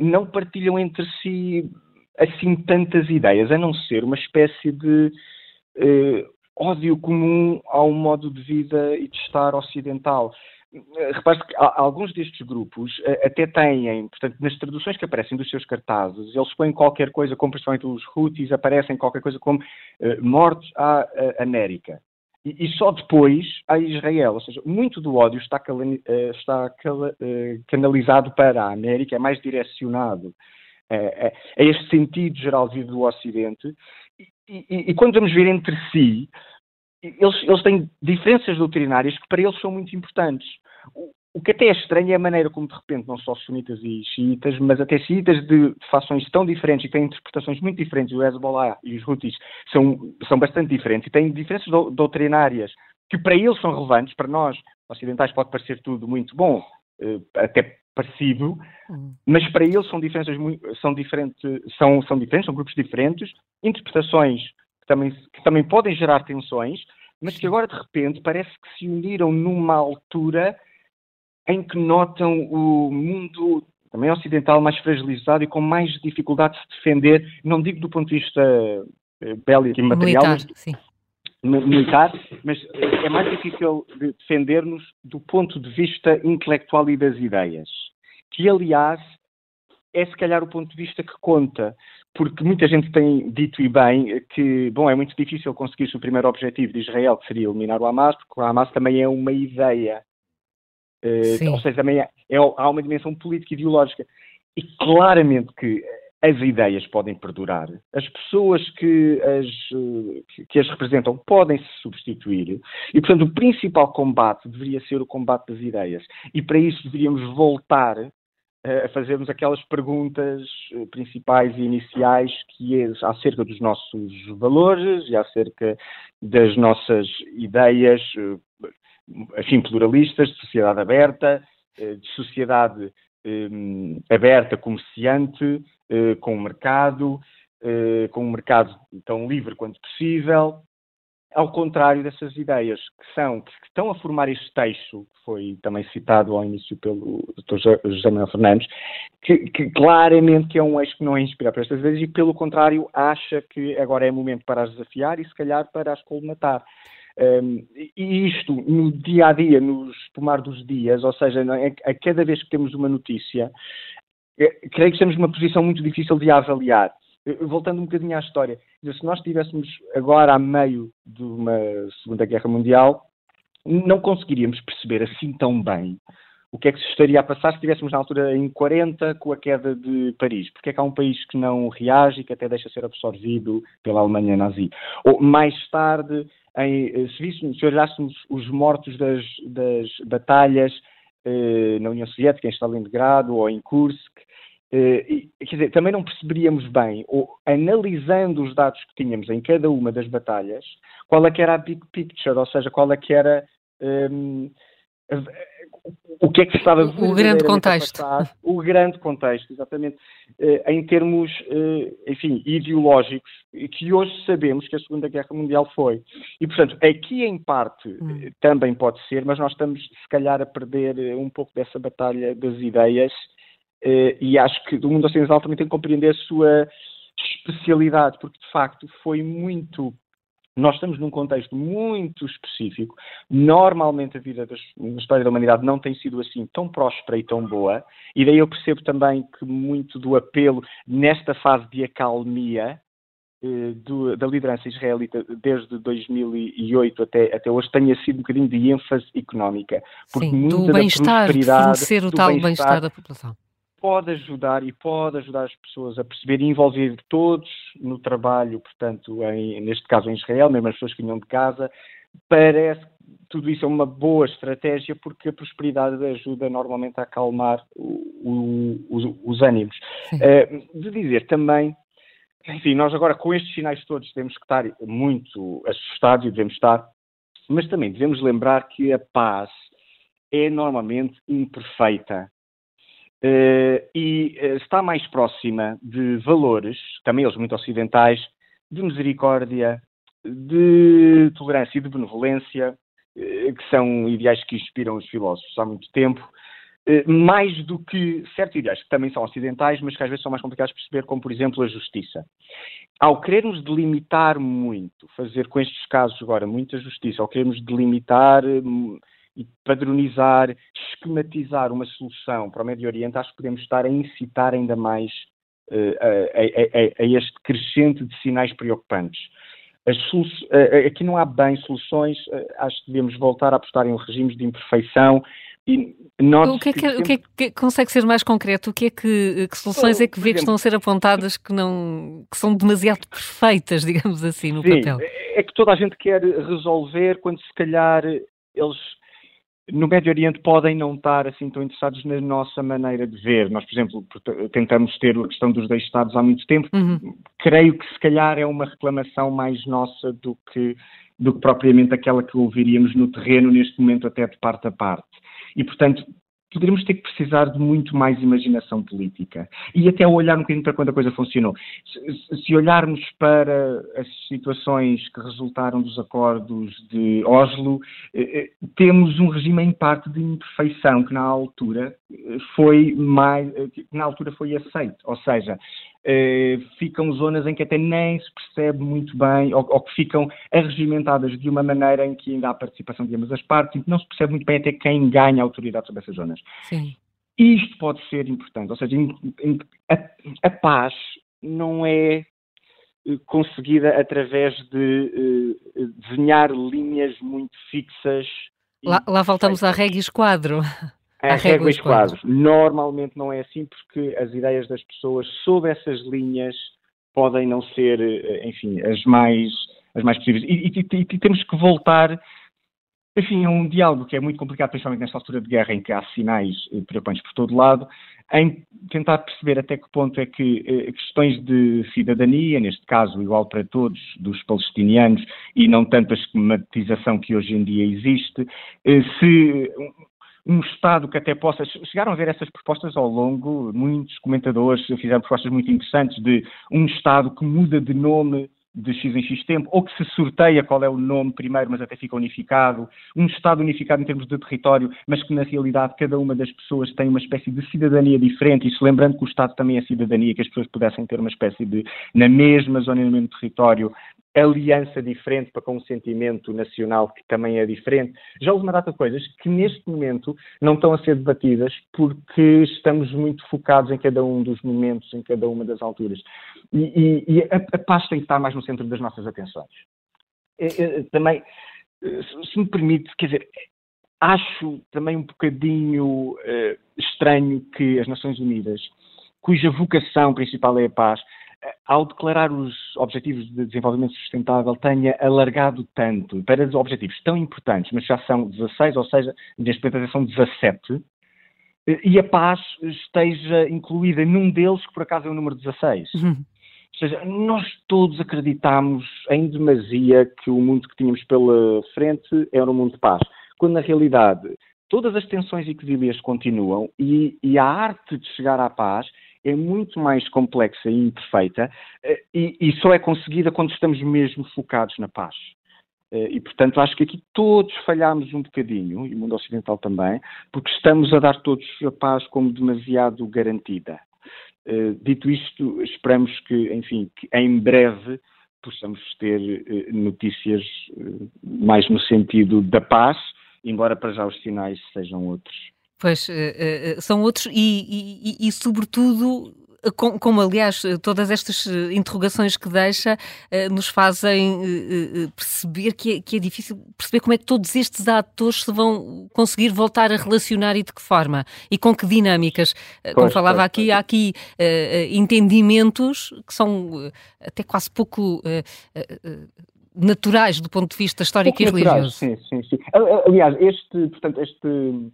não partilham entre si assim tantas ideias, a não ser uma espécie de uh, ódio comum ao modo de vida e de estar ocidental. Eh, repare que alguns destes grupos uh, até têm, portanto, nas traduções que aparecem dos seus cartazes, eles põem qualquer coisa, como principalmente os Houthis, aparecem qualquer coisa como uh, mortes à América. E, só depois a Israel, ou seja, muito do ódio está, está canalizado para a América, é mais direcionado é, é, é este sentido geral vivo do Ocidente. E, e, e, quando vamos ver entre si, eles, eles têm diferenças doutrinárias que para eles são muito importantes. O, o que até é estranho é a maneira como, de repente, não só sunitas e xiitas, mas até xiitas de, fações tão diferentes e têm interpretações muito diferentes, o Hezbollah e os Houthis são, são bastante diferentes e têm diferenças doutrinárias que para eles são relevantes, para nós ocidentais pode parecer tudo muito bom, eh, até parecido, uhum. mas para eles são diferenças são diferentes, são, são diferentes, são grupos diferentes, interpretações que também, que também podem gerar tensões, mas que agora de repente parece que se uniram numa altura em que notam o mundo também ocidental, mais fragilizado e com mais dificuldade de se defender, não digo do ponto de vista eh, bélico e material, Militar, mas, sim. Militar, mas eh, é mais difícil de defender-nos do ponto de vista intelectual e das ideias, que aliás é se calhar o ponto de vista que conta, porque muita gente tem dito e bem que, bom, é muito difícil conseguir-se o primeiro objetivo de Israel, que seria eliminar o Hamas, porque o Hamas também é uma ideia. Uh, ou seja, também é, é, há uma dimensão política e ideológica. E claramente que as ideias podem perdurar, as pessoas que as, que as representam podem se substituir, e portanto o principal combate deveria ser o combate das ideias. E para isso deveríamos voltar a fazermos aquelas perguntas principais e iniciais que é acerca dos nossos valores e acerca das nossas ideias, enfim, pluralistas, de sociedade aberta, de sociedade aberta, comerciante, uh, com o mercado, uh, com um mercado tão livre quanto possível, ao contrário dessas ideias que são, que estão a formar este texto, que foi também citado ao início pelo Dr. José Manuel Fernandes, que, que, claramente que é um eixo que não é inspirado por estas ideias e, pelo contrário, acha que agora é momento para as desafiar e, se calhar, para as colmatar. Um, e isto, no dia a dia, no tomar dos dias, ou seja, é, a cada vez que temos uma notícia, é, creio que estamos numa posição muito difícil de avaliar. Voltando um bocadinho à história, se nós estivéssemos agora a meio de uma Segunda Guerra Mundial, não conseguiríamos perceber assim tão bem o que é que se estaria a passar se estivéssemos na altura em 40 com a queda de Paris. Porque é que há um país que não reage e que até deixa ser absorvido pela Alemanha nazi? Ou mais tarde, em, se, víssemos, se olhássemos os mortos das, das batalhas eh, na União Soviética, em Stalingrado ou em Kursk, eh, quer dizer, também não perceberíamos bem, ou analisando os dados que tínhamos em cada uma das batalhas, qual é que era a big picture, ou seja, qual é que era um, o que é que se estava o grande contexto. passar, o grande contexto exatamente eh, em termos eh, enfim ideológicos que hoje sabemos que a Segunda Guerra Mundial foi. E portanto aqui em parte hum. também pode ser mas nós estamos se calhar a perder eh, um pouco dessa batalha das ideias e acho que o mundo ocidental também tem que compreender a sua especialidade porque de facto foi muito nós estamos num contexto muito específico. Normalmente a vida das, na história da humanidade não tem sido assim tão próspera e tão boa, e daí eu percebo também que muito do apelo nesta fase de acalmia eh, do, da liderança israelita desde 2008 até, até hoje tenha sido um bocadinho de ênfase económica. Porque Sim, do bem-estar, fornecer o tal bem-estar da população pode ajudar e pode ajudar as pessoas a perceber e envolver todos no trabalho, portanto, em, neste caso em Israel, mesmo as pessoas que vinham de casa, parece que tudo isso é uma boa estratégia porque a prosperidade ajuda normalmente a acalmar o, o, os, os, ânimos. Uh, de dizer também, enfim, nós agora com estes sinais todos temos que estar muito assustados e devemos estar, mas também devemos lembrar que a paz é normalmente imperfeita. Uh, e uh, está mais próxima de valores, também eles muito ocidentais, de misericórdia, de tolerância e de benevolência, uh, que são ideais que inspiram os filósofos há muito tempo, mais do que certos ideais que também são ocidentais, mas que às vezes são mais complicados de perceber, como por exemplo a justiça. Ao querermos delimitar muito, fazer com estes casos agora muita justiça, ao querermos delimitar e padronizar, esquematizar uma solução para o Médio Oriente, acho que podemos estar a incitar ainda mais uh, a, a, a, este crescente de sinais preocupantes. Uh, aqui não há bem soluções, uh, acho que devemos voltar a apostar em regimes de imperfeição. E o que, é que, sempre... o que, é que consegue ser mais concreto? O que é que, que soluções é que vê exemplo, que estão a ser apontadas que, não, que são demasiado perfeitas, digamos assim, no sim, papel? É que toda a gente quer resolver quando se calhar eles no Médio Oriente podem não estar assim tão interessados na nossa maneira de ver. Nós, por exemplo, tentamos ter a questão dos dois Estados há muito tempo. Uhum. Creio que se calhar é uma reclamação mais nossa do que, do que propriamente aquela que ouviríamos no terreno neste momento até de parte a parte. E, portanto, poderíamos ter que precisar de muito mais imaginação política e até olhar um bocadinho para quando a coisa funcionou. Se, se olharmos para as situações que resultaram dos acordos de Oslo, eh, eh, temos um regime em parte de imperfeição que na altura eh, foi mais, na altura foi aceito, ou seja, eh, ficam zonas em que até nem se percebe muito bem, ou, ou, que ficam arregimentadas de uma maneira em que ainda há participação de ambas as partes, e que não se percebe muito bem até quem ganha autoridade sobre essas zonas. Sim. Isto pode ser importante, ou seja, a, a paz não é eh, conseguida através de uh, desenhar linhas muito fixas. Lá, lá voltamos à regra esquadro. A régua e quadros. Normalmente não é assim porque as ideias das pessoas sob essas linhas podem não ser, eh, enfim, as mais, as mais possíveis. E, e, e, temos que voltar, enfim, a um diálogo que é muito complicado, principalmente nesta altura de guerra em que há sinais preocupantes por todo lado, em tentar perceber até que ponto é que eh, questões de cidadania, neste caso igual para todos, dos palestinianos, e não tanto a esquematização que hoje em dia existe, eh, se um Estado que até possa. Chegaram a ver essas propostas ao longo, muitos comentadores fizeram propostas muito interessantes de um Estado que muda de nome de X em X tempo, ou que se sorteia qual é o nome primeiro, mas até fica unificado, um Estado unificado em termos de território, mas que na realidade cada uma das pessoas tem uma espécie de cidadania diferente, isso lembrando que o Estado também é cidadania, que as pessoas pudessem ter uma espécie de, na mesma zona, no mesmo território, aliança diferente para com um sentimento nacional que também é diferente. Já houve uma data de coisas que neste momento não estão a ser debatidas porque estamos muito focados em cada um dos momentos, em cada uma das alturas. E, e, e a, a, paz tem que estar mais no centro das nossas atenções. também, se me permite, quer dizer, acho também um bocadinho uh, estranho que as Nações Unidas, cuja vocação principal é a paz, ao declarar os Objetivos de Desenvolvimento Sustentável, tenha alargado tanto para objetivos tão importantes, mas já são 16, ou seja, neste momento são 17, e a paz esteja incluída num deles, que por acaso é o número 16. Uhum. Ou seja, nós todos acreditamos em demasia que o mundo que tínhamos pela frente era um mundo de paz, quando na realidade todas as tensões e quesilhas continuam e, e a arte de chegar à paz é muito mais complexa e imperfeita eh, e, e só é conseguida quando estamos mesmo focados na paz. Eh, e, portanto, acho que aqui todos falhamos um bocadinho, e o mundo ocidental também, porque estamos a dar todos a paz como demasiado garantida. Eh, dito isto, esperamos que, enfim, que em breve possamos ter notícias mais no sentido da paz, embora para já os sinais sejam outros. Pois, uh, uh, são outros e, e, e, sobretudo, com, como aliás todas estas interrogações que deixa nos fazem perceber que é, que é difícil perceber como é que todos estes atores se vão conseguir voltar a relacionar e de que forma e com que dinâmicas. Pois, como falava pois, aqui, pois. há aqui entendimentos que são até quase pouco naturais do ponto de vista histórico Pouco e religioso. Sim, sim, sim. Aliás, este, portanto, este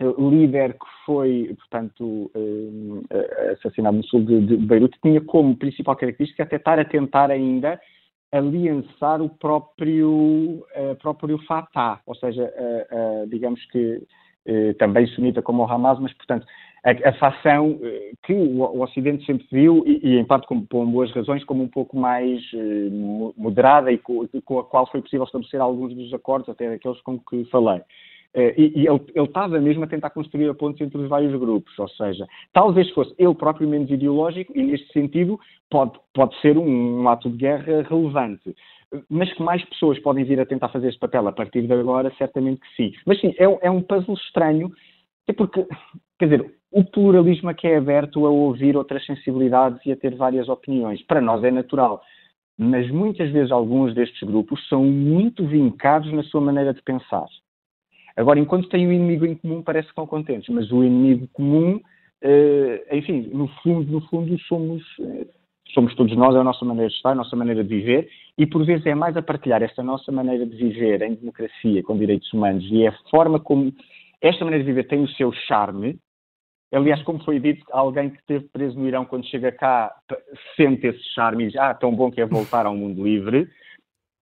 líder que foi, portanto, eh, assassinado no sul de, Beirute, tinha como principal característica até estar a tentar ainda aliançar o próprio, uh, próprio Fatah, ou seja, digamos que também sunita como o Hamas, mas, portanto, a, a facção que o, o, Ocidente sempre viu, e, e em parte com, por boas razões, como um pouco mais moderada e com, com, a qual foi possível estabelecer alguns dos acordos, até aqueles com que falei. Uh, e, e ele, estava mesmo a tentar construir a ponte entre os vários grupos, ou seja, talvez fosse ele próprio menos ideológico e, neste sentido, pode, pode ser um, um, ato de guerra relevante. Mas que mais pessoas podem vir a tentar fazer este papel a partir de agora, certamente que sim. Mas sim, é, é um puzzle estranho, é porque, quer dizer, o pluralismo aqui é aberto a ouvir outras sensibilidades e a ter várias opiniões. Para nós é natural. Mas muitas vezes alguns destes grupos são muito vincados na sua maneira de pensar. Agora, enquanto têm um inimigo em comum, parece que estão contentes, mas o inimigo comum, uh, enfim, no fundo, no fundo, somos, uh, somos todos nós, é a nossa maneira de estar, a nossa maneira de viver, e por vezes é mais a partilhar esta nossa maneira de viver em democracia, com direitos humanos, e é a forma como esta maneira de viver tem o seu charme. Aliás, como foi dito, alguém que esteve preso no Irão, quando chega cá, sente esse charme e diz: Ah, tão bom que é voltar ao mundo livre.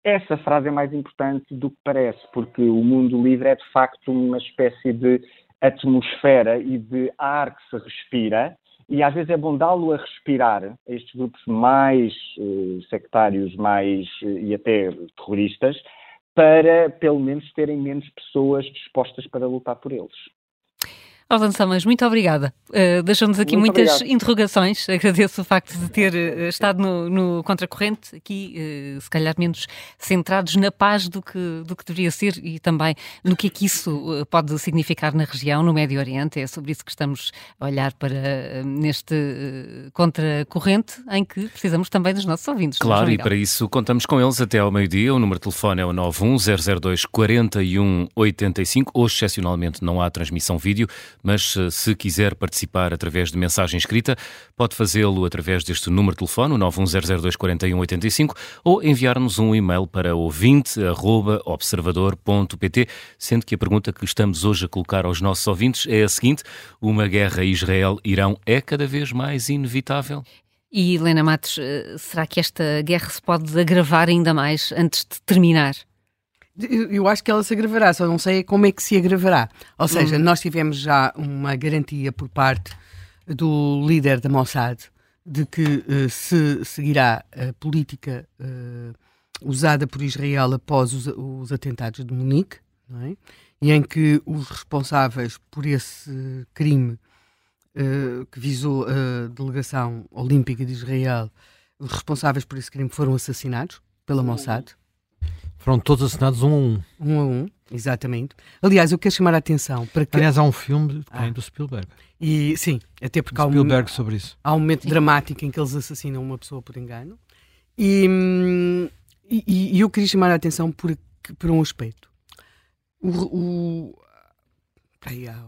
Essa frase é mais importante do que parece, porque o mundo livre é de facto uma espécie de atmosfera e de ar que se respira, e às vezes é bom dá-lo a respirar a estes grupos mais eh, sectários, mais eh, e até terroristas, para pelo menos terem menos pessoas dispostas para lutar por eles. Orlando Samas, muito obrigada. Uh, Deixou-nos aqui muito muitas obrigado. interrogações. Agradeço o facto de ter uh, estado no, no Contracorrente, aqui uh, se calhar menos centrados na paz do que, do que deveria ser e também no que é que isso pode significar na região, no Médio Oriente. É sobre isso que estamos a olhar para neste Contracorrente, em que precisamos também dos nossos ouvintes. Claro, e para isso contamos com eles até ao meio-dia. O número de telefone é o 91002 4185. Hoje, excepcionalmente, não há transmissão vídeo mas eh, se quiser participar através de mensagem escrita, pode fazê-lo através deste número de telefone, 910024185, ou enviar-nos um e-mail para ouvinte.observador.pt, sendo que a pergunta que estamos hoje a colocar aos nossos ouvintes é a seguinte: uma guerra Israel-Irão é cada vez mais inevitável? E Helena Matos, eh, será que esta guerra se pode agravar ainda mais antes de terminar? Eu acho que ela se agravará, só não sei como é que se agravará. Ou seja, uhum. nós tivemos já uma garantia por parte do líder da Mossad de que uh, se seguirá a política uh, usada por Israel após os, os atentados de Munique, é? e em que os responsáveis por esse crime uh, que visou a delegação olímpica de Israel, os responsáveis por esse crime foram assassinados pela Mossad. Foram todos assinados um a um. Um a um, exatamente. Aliás, eu quero chamar a atenção para que. Aliás, há um filme ah. do Spielberg. E, sim, até porque há um, sobre isso. há um momento sim. dramático em que eles assassinam uma pessoa por engano. E, e, e eu queria chamar a atenção por, por um aspecto. O, o, aí há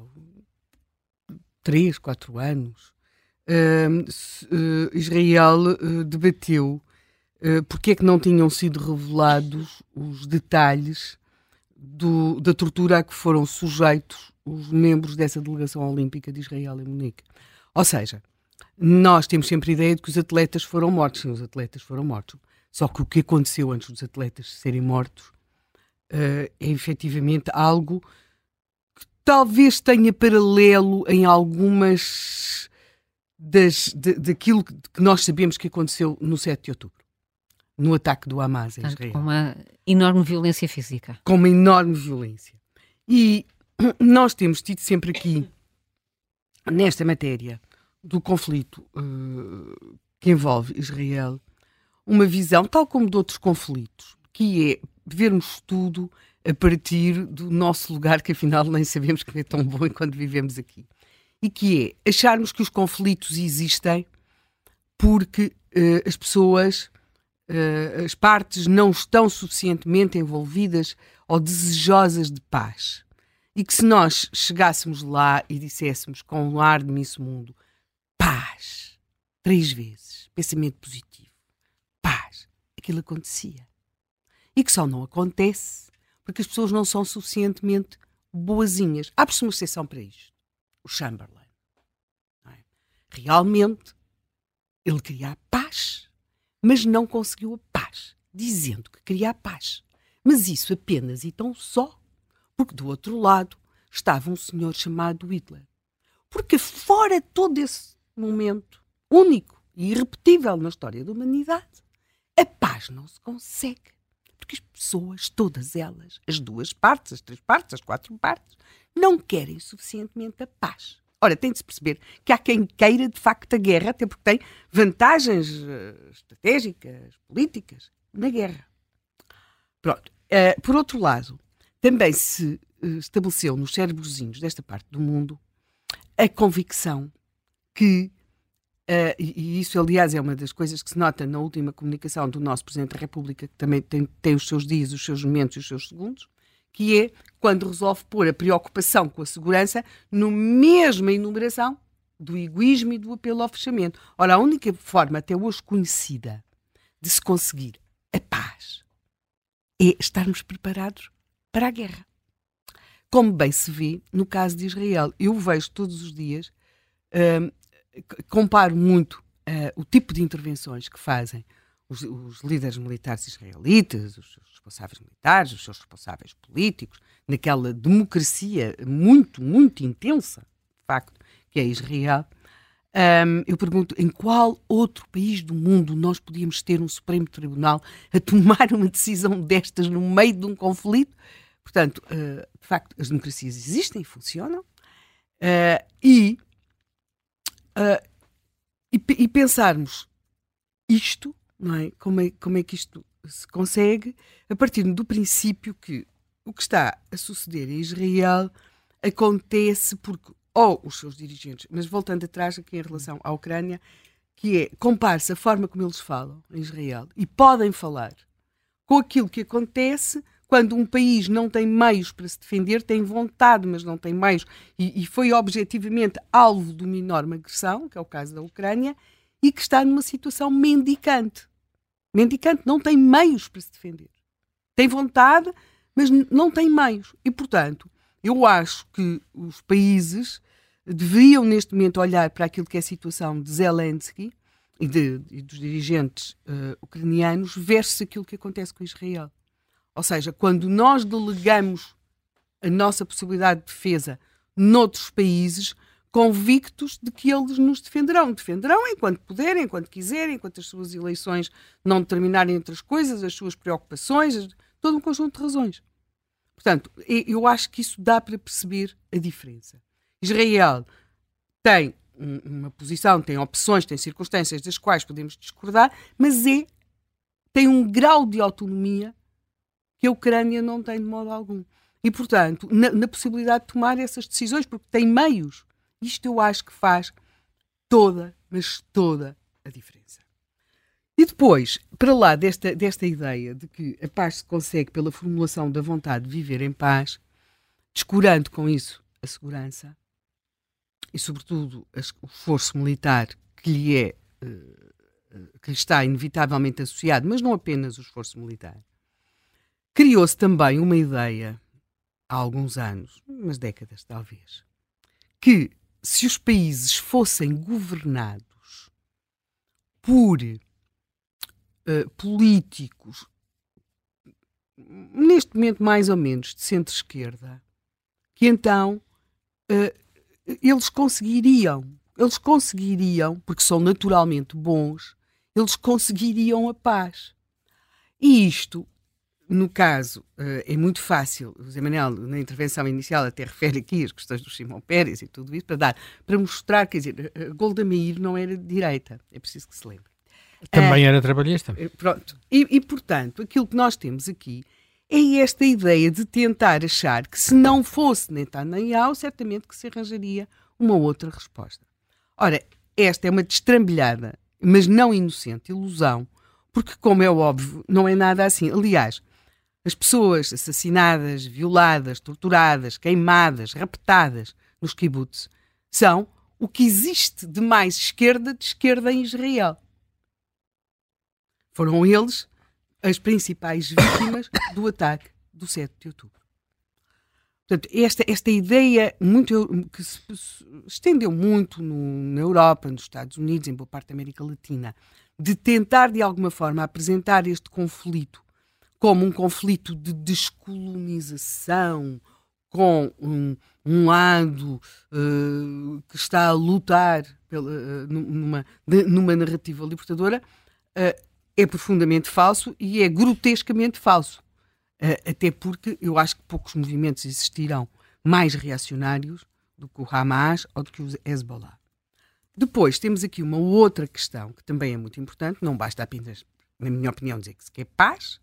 três, quatro anos, uh, uh, Israel uh, debateu uh, porque é que não tinham sido revelados os detalhes do, da tortura a que foram sujeitos os membros dessa delegação olímpica de Israel em Munique. Ou seja, nós temos sempre a ideia de que os atletas foram mortos. Sim, os atletas foram mortos. Só que o que aconteceu antes dos atletas serem mortos uh, é efetivamente algo que talvez tenha paralelo em algumas das, de, daquilo que nós sabemos que aconteceu no 7 de outubro no ataque do Hamas em Israel. Com uma enorme violência física. Com uma enorme violência. E nós temos tido sempre aqui, nesta matéria do conflito uh, que envolve Israel, uma visão, tal como de outros conflitos, que é vermos tudo a partir do nosso lugar, que afinal nem sabemos que é tão bom enquanto vivemos aqui. E que é acharmos que os conflitos existem porque uh, as pessoas uh, as partes não estão suficientemente envolvidas ou desejosas de paz. E que se nós chegássemos lá e disséssemos com um ar de Miss Mundo, paz, três vezes, pensamento positivo, paz, aquilo acontecia. E que só não acontece porque as pessoas não são suficientemente boazinhas. Abre-se uma exceção para isto. O Chamberlain. É? Realmente, ele queria a paz mas não conseguiu a paz, dizendo que queria a paz. Mas isso apenas e tão só porque do outro lado estava um senhor chamado Hitler. Porque fora todo esse momento único e irrepetível na história da humanidade, a paz não se consegue. Porque as pessoas, todas elas, as duas partes, as três partes, as quatro partes, não querem suficientemente a paz. Ora, tem de se perceber que há quem queira de facto a guerra, até porque tem vantagens uh, estratégicas, políticas na guerra. Pronto. Uh, por outro lado, também se uh, estabeleceu nos cérebrozinhos desta parte do mundo a convicção que, e, e, isso aliás é uma das coisas que se nota na última comunicação do nosso Presidente da República, que também tem, tem os seus dias, os seus momentos e os seus segundos, que é quando resolve pôr a preocupação com a segurança no mesma enumeração do egoísmo e do apelo ao fechamento. Ora, a única forma até hoje conhecida de se conseguir a paz é estarmos preparados para a guerra. Como bem se vê no caso de Israel. Eu vejo todos os dias, uh, comparo muito uh, o tipo de intervenções que fazem os, os, líderes militares israelitas, os seus responsáveis militares, os seus responsáveis políticos, naquela democracia muito, muito intensa, de facto, que é Israel, um, eu pergunto em qual outro país do mundo nós podíamos ter um Supremo Tribunal a tomar uma decisão destas no meio de um conflito? Portanto, uh, de facto, as democracias existem funcionam. Uh, e, uh, e, e, pensarmos isto, não é? Como, é? como é que isto se consegue, a partir do princípio que o que está a suceder em Israel acontece porque ou os seus dirigentes, mas voltando atrás aqui em relação à Ucrânia, que é compare-se a forma como eles falam em Israel e podem falar com aquilo que acontece quando um país não tem meios para se defender, tem vontade, mas não tem meios, e, e foi objetivamente alvo de uma enorme agressão, que é o caso da Ucrânia, e que está numa situação mendicante. Mendicante não tem meios para se defender. Tem vontade, mas não tem meios. E, portanto, eu acho que os países deveriam, neste momento, olhar para aquilo que é a situação de Zelensky e, de, e dos dirigentes uh, ucranianos versus aquilo que acontece com Israel. Ou seja, quando nós delegamos a nossa possibilidade de defesa noutros países, convictos de que eles nos defenderão. Defenderão enquanto puderem, enquanto quiserem, enquanto as suas eleições não determinarem outras coisas, as suas preocupações, todo um conjunto de razões. Portanto, eu acho que isso dá para perceber a diferença. Israel tem uma posição, tem opções, tem circunstâncias das quais podemos discordar, mas é, tem um grau de autonomia que a Ucrânia não tem de modo algum. E, portanto, na, na possibilidade de tomar essas decisões, porque tem meios. Isto eu acho que faz toda, mas toda a diferença. E depois, para lá desta, desta ideia de que a paz se consegue pela formulação da vontade de viver em paz, descurando com isso a segurança e, sobretudo, o esforço militar que lhe é eh, que lhe está inevitavelmente associado, mas não apenas o esforço militar, criou-se também uma ideia há alguns anos, umas décadas talvez, que se os países fossem governados por uh, políticos, neste momento mais ou menos de centro-esquerda, que então uh, eles conseguiriam, eles conseguiriam, porque são naturalmente bons, eles conseguiriam a paz. E isto, no caso, uh, é muito fácil. O Zé Manuel, na intervenção inicial, até refere aqui as questões do Simão Pérez e tudo isso, para dar, para mostrar, quer dizer, Golda Meir não era de direita, é preciso que se lembre. Também era trabalhista. Eh, pronto. E, e, portanto, aquilo que nós temos aqui é esta ideia de tentar achar que se não fosse Netanyahu, certamente que se arranjaria uma outra resposta. Ora, esta é uma destrambelhada, mas não inocente, ilusão, porque, como é óbvio, não é nada assim. Aliás, as pessoas assassinadas, violadas, torturadas, queimadas, raptadas nos kibbutz são o que existe de mais esquerda de esquerda em Israel. Foram eles as principais vítimas do ataque do 7 de outubro. Portanto, esta, esta ideia muito, que se, estendeu muito no, na Europa, nos Estados Unidos, em boa parte da América Latina, de tentar de alguma forma apresentar este conflito como um conflito de descolonização, com um, um lado uh, que está a lutar pela, uh, numa, numa narrativa libertadora, uh, é profundamente falso e é grotescamente falso. Até porque eu acho que poucos movimentos existirão mais reacionários do que o Hamas ou do que o Hezbollah. Depois temos aqui uma outra questão que também é muito importante, não basta apenas, na minha opinião, dizer que se quer paz,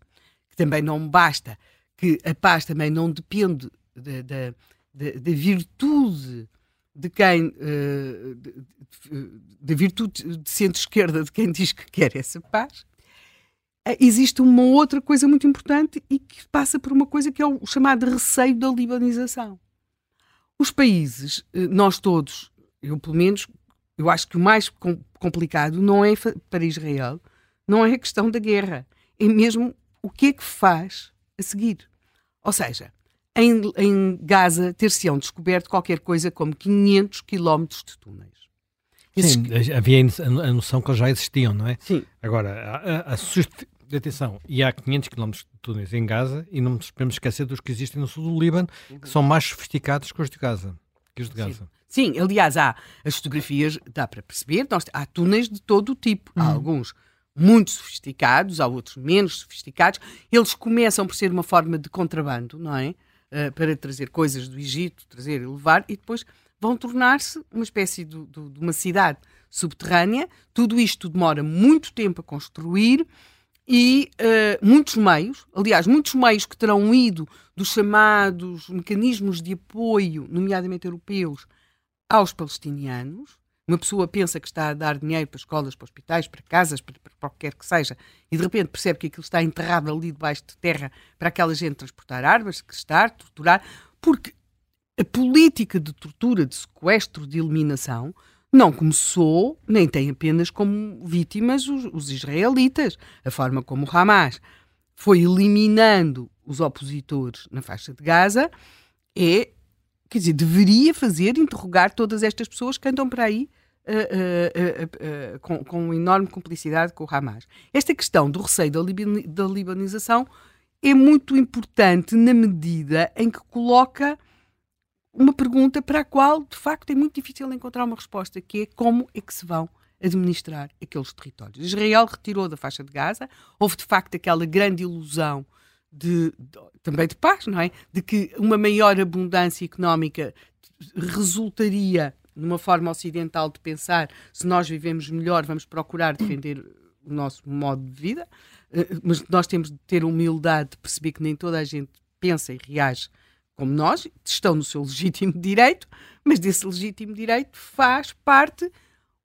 que também não basta que a paz também não depende da virtude de quem uh, da virtude de centro-esquerda de quem diz que quer essa paz eh, existe uma outra coisa muito importante e que passa por uma coisa que é o chamado receio da libanização. Os países, eh, nós todos, eu pelo menos, eu acho que o mais complicado não é para Israel, não é a questão da guerra, é mesmo o que é que faz a seguir. Ou seja, em, em Gaza ter-se-ão descoberto qualquer coisa como 500 quilómetros de túneis. Sim, havia a noção que eles já existiam, não é? Sim. Agora, a, a, a atenção, e há 500 km de túneis em Gaza e não podemos esquecer dos que existem no sul do Líbano, que são mais sofisticados que os de Gaza. Que os de Gaza. Sim. Sim, aliás, há as fotografias, dá para perceber, nós, há túneis de todo o tipo. Há uhum. alguns muito sofisticados, há outros menos sofisticados. Eles começam por ser uma forma de contrabando, não é? Uh, para trazer coisas do Egito, trazer e levar, e depois vão tornar-se uma espécie de, de, de uma cidade subterrânea. Tudo isto demora muito tempo a construir e uh, muitos meios, aliás, muitos meios que terão ido dos chamados mecanismos de apoio, nomeadamente europeus, aos palestinianos. Uma pessoa pensa que está a dar dinheiro para escolas, para hospitais, para casas, para, para, que que seja, e de repente percebe que aquilo está enterrado ali debaixo de terra para aquela gente transportar armas, crestar, torturar, porque a política de tortura, de sequestro, de eliminação não começou, nem tem apenas como vítimas os, os israelitas. A forma como o Hamas foi eliminando os opositores na faixa de Gaza é, quer dizer, deveria fazer interrogar todas estas pessoas que andam por aí uh, uh, uh, com, com enorme cumplicidade com o Hamas. Esta questão do receio da, da libanização é muito importante na medida em que coloca uma pergunta para a qual, de facto, é muito difícil encontrar uma resposta, que é como é que se vão administrar aqueles territórios. Israel retirou da faixa de Gaza, houve de facto aquela grande ilusão de, de, também de paz, não é? De que uma maior abundância económica resultaria numa forma ocidental de pensar se nós vivemos melhor, vamos procurar defender o nosso modo de vida, eh, mas nós temos de ter humildade de perceber que nem toda a gente pensa e reage como nós, estão no seu legítimo direito, mas desse legítimo direito faz parte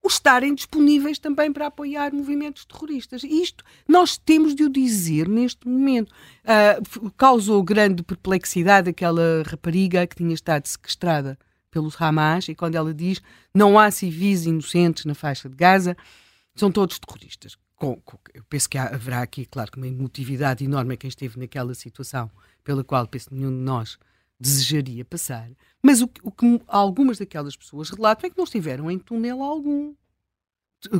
estarem disponíveis também para apoiar movimentos terroristas. Isto nós temos de o dizer neste momento. Uh, causou grande perplexidade aquela rapariga que tinha estado sequestrada pelos Hamas e quando ela diz não há civis inocentes na faixa de Gaza, são todos terroristas. Com, com, eu penso que há, haverá aqui, claro, uma emotividade enorme a quem esteve naquela situação, pela qual penso nenhum de nós desejaria passar. Mas o, o, que algumas daquelas pessoas relatam é que não estiveram em túnel algum,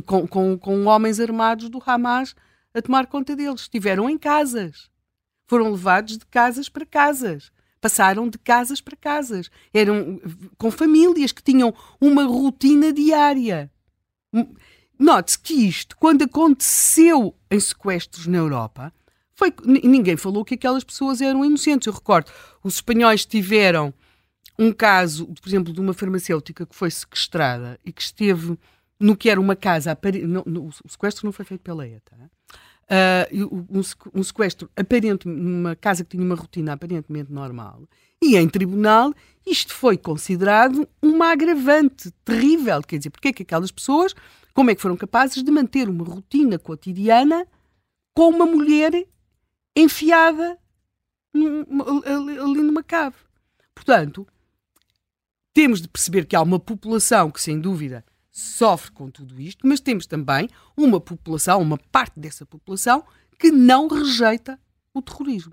com, com, com homens armados do Hamas a tomar conta deles. Estiveram em casas. Foram levados de casas para casas. Passaram de casas para casas. Eram com famílias que tinham uma rotina diária. Note-se que isto, quando aconteceu em sequestros na Europa, foi ninguém falou que aquelas pessoas eram inocentes. Eu recordo, os espanhóis tiveram um caso, por exemplo, de uma farmacêutica que foi sequestrada e que esteve no que era uma casa, no, no, o sequestro não foi feito pela ETA, uh, um, um sequestro aparentemente numa casa que tinha uma rotina aparentemente normal, e em tribunal isto foi considerado uma agravante terrível, quer dizer, porque é que aquelas pessoas, como é que foram capazes de manter uma rotina cotidiana com uma mulher enfiada ali numa cave. Portanto, temos de perceber que há uma população que, sem dúvida, sofre com tudo isto, mas temos também uma população, uma parte dessa população, que não rejeita o terrorismo.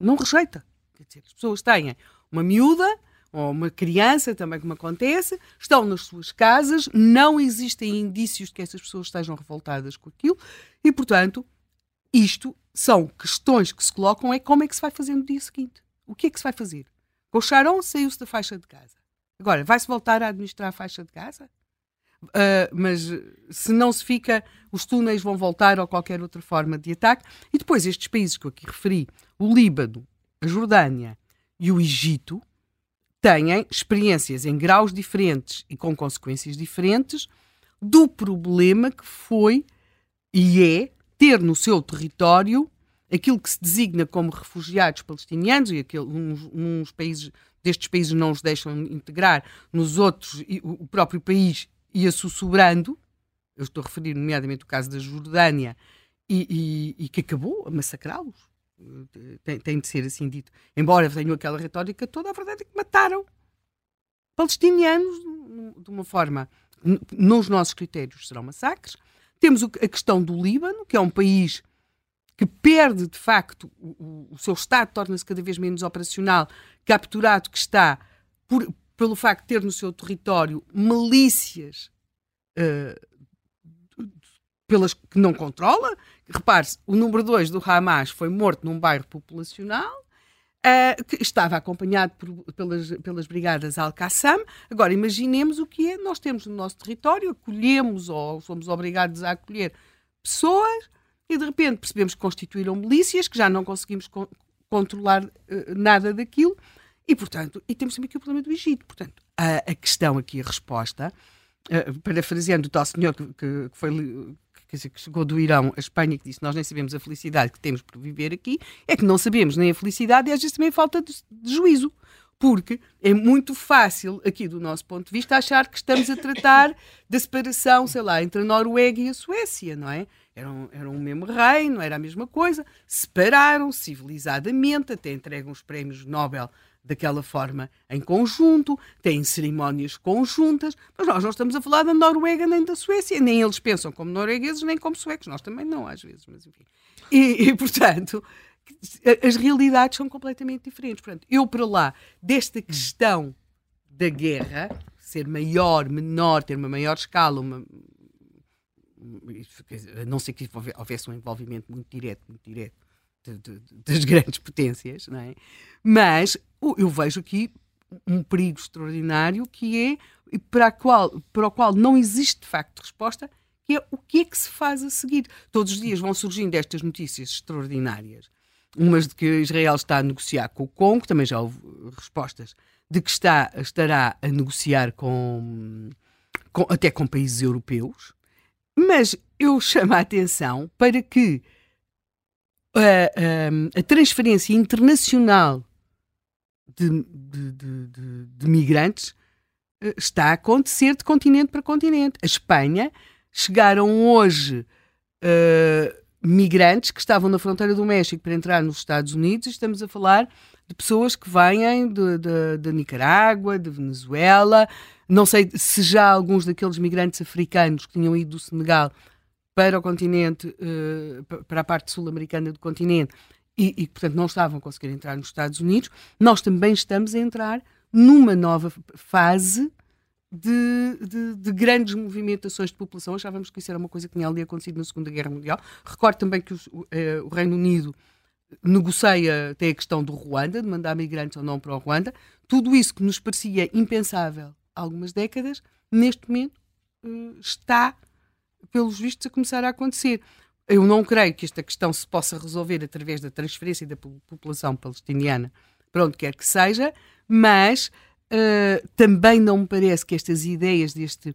Não rejeita. Quer dizer, as pessoas têm uma miúda ou uma criança, também como acontece, estão nas suas casas, não existem indícios de que essas pessoas estejam revoltadas com aquilo e, portanto, isto são questões que se colocam é como é que se vai fazer no dia seguinte. O que é que se vai fazer? Com o Sharon saiu-se da faixa de Gaza. Agora, vai-se voltar a administrar a faixa de Gaza? Uh, mas se não se fica, os túneis vão voltar ou qualquer outra forma de ataque. E depois estes países que eu aqui referi, o Líbano, a Jordânia e o Egito, têm experiências em graus diferentes e com consequências diferentes do problema que foi e é ter no seu território aquilo que se designa como refugiados palestinianos e aquele, uns, uns países destes países não os deixam integrar, nos outros o próprio país ia sussurrando, eu estou a referir nomeadamente o caso da Jordânia, e, e, e que acabou a massacrá-los. Tem, tem, de ser assim dito. Embora tenham aquela retórica toda, a verdade é que mataram palestinianos de uma forma, nos nossos critérios serão massacres, temos a questão do Líbano, que é um país que perde, de facto, o, seu Estado, torna-se cada vez menos operacional, capturado que está por, pelo facto de ter no seu território milícias uh, pelas que não controla. Repare-se, o número 2 do Hamas foi morto num bairro populacional. Uh, que estava acompanhado por, pelas, pelas brigadas Al-Qassam. Agora, imaginemos o que é, nós temos no nosso território, acolhemos ou somos obrigados a acolher pessoas e de repente percebemos que constituíram milícias, que já não conseguimos co controlar uh, nada daquilo e, portanto, e temos também aqui o problema do Egito. Portanto, a, a questão aqui, a resposta, uh, parafraseando o tal senhor que, que, que foi quer dizer, que chegou do Irão à Espanha, que disse nós nem sabemos a felicidade que temos por viver aqui, é que não sabemos nem a felicidade e às vezes também falta de, de juízo. Porque é muito fácil, aqui do nosso ponto de vista, achar que estamos a tratar da separação, sei lá, entre a Noruega e a Suécia, não é? Eram, eram o mesmo reino, era a mesma coisa. Separaram civilizadamente, até entregam os prémios Nobel daquela forma em conjunto, têm cerimónias conjuntas, mas nós não estamos a falar da Noruega nem da Suécia, nem eles pensam como noruegueses nem como suecos, nós também não, às vezes, mas enfim. E, e portanto, as realidades são completamente diferentes. Portanto, eu para lá, desta questão da guerra, ser maior, menor, ter uma maior escala, uma, a não ser que houvesse um envolvimento muito direto, muito direto de, de, das grandes potências, não é? Mas eu vejo aqui um perigo extraordinário que é para, qual, para o qual não existe de facto resposta, que é o que é que se faz a seguir. Todos os dias vão surgindo estas notícias extraordinárias. Umas de que Israel está a negociar com o Congo, também já houve respostas, de que está, estará a negociar com, com até com países europeus, mas eu chamo a atenção para que a, a, a transferência internacional de, de, de, de, migrantes eh, está a acontecer de continente para continente. A Espanha chegaram hoje uh, migrantes que estavam na fronteira do México para entrar nos Estados Unidos estamos a falar de pessoas que vêm de, Nicarágua, de Venezuela. Não sei se já alguns daqueles migrantes africanos que tinham ido do Senegal para o continente, uh, para a parte sul-americana do continente, e, e, portanto, não estavam a conseguir entrar nos Estados Unidos. Nós também estamos a entrar numa nova fase de, de, de, grandes movimentações de população. Achávamos que isso era uma coisa que tinha ali acontecido na Segunda Guerra Mundial. Recordo também que os, uh, o Reino Unido negocia até a questão do Ruanda, de mandar migrantes ou não para o Ruanda. Tudo isso que nos parecia impensável há algumas décadas, neste momento uh, está pelos vistos, a começar a acontecer. Eu não creio que esta questão se possa resolver através da transferência da população palestiniana para onde quer que seja, mas uh, também não me parece que estas ideias deste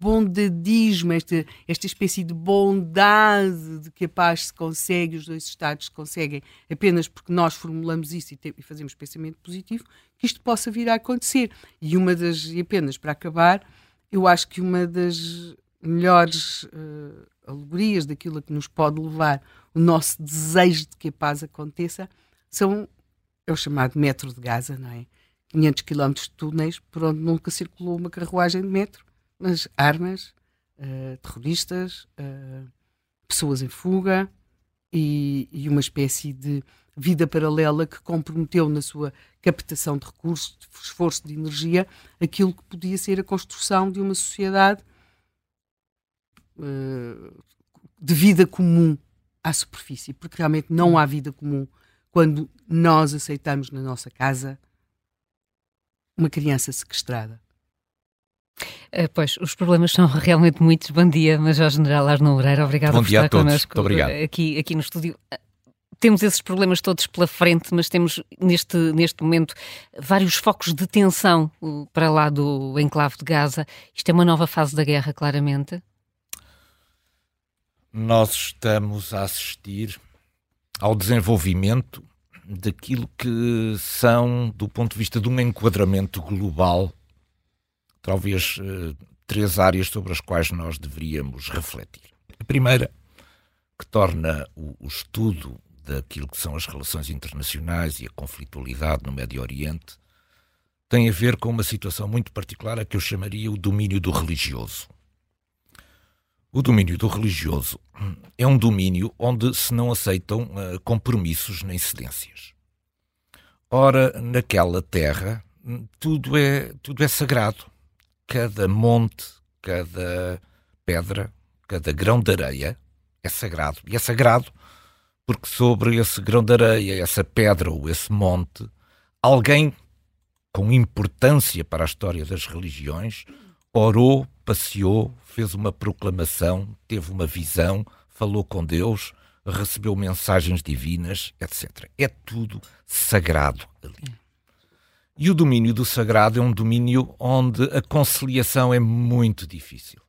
bondadismo, esta, esta espécie de bondade de que a paz se consegue, os dois Estados se conseguem apenas porque nós formulamos isso e, te, e fazemos pensamento positivo, que isto possa vir a acontecer. E uma das, e apenas para acabar, eu acho que uma das melhores uh, alegorias daquilo a que nos pode levar o nosso desejo de que a paz aconteça são é o chamado metro de Gaza, não é? 500 km de túneis por onde nunca circulou uma carruagem de metro, mas armas, uh, terroristas, uh, pessoas em fuga e, e, uma espécie de vida paralela que comprometeu na sua captação de recursos, de esforço de energia, aquilo que podia ser a construção de uma sociedade eh, de vida comum à superfície, porque realmente não há vida comum quando nós aceitamos na nossa casa uma criança sequestrada. Uh, pois, os problemas são realmente muitos. Bom dia, Major General Arno Moreira, obrigado Bom por dia estar a todos. connosco obrigado. Aqui, aqui no estúdio. Temos esses problemas todos pela frente, mas temos neste, neste momento vários focos de tensão para lá do enclave de Gaza. Isto é uma nova fase da guerra, claramente nós estamos a assistir ao desenvolvimento daquilo que são, do ponto de vista de um enquadramento global, talvez uh, três áreas sobre as quais nós deveríamos refletir. A primeira, que torna o, o estudo daquilo que são as relações internacionais e a conflitualidade no Médio Oriente, tem a ver com uma situação muito particular a que eu chamaria o domínio do religioso. O domínio do religioso é um domínio onde se não aceitam uh, compromissos nem cedências. Ora, naquela terra, tudo é, tudo é sagrado. Cada monte, cada pedra, cada grão de areia é sagrado. E é sagrado porque sobre esse grão de areia, essa pedra ou esse monte, alguém com importância para a história das religiões orou, passeou, fez uma proclamação, teve uma visão, falou com Deus, recebeu mensagens divinas, etc. É tudo sagrado ali. E o domínio do sagrado é um domínio onde a conciliação é muito difícil.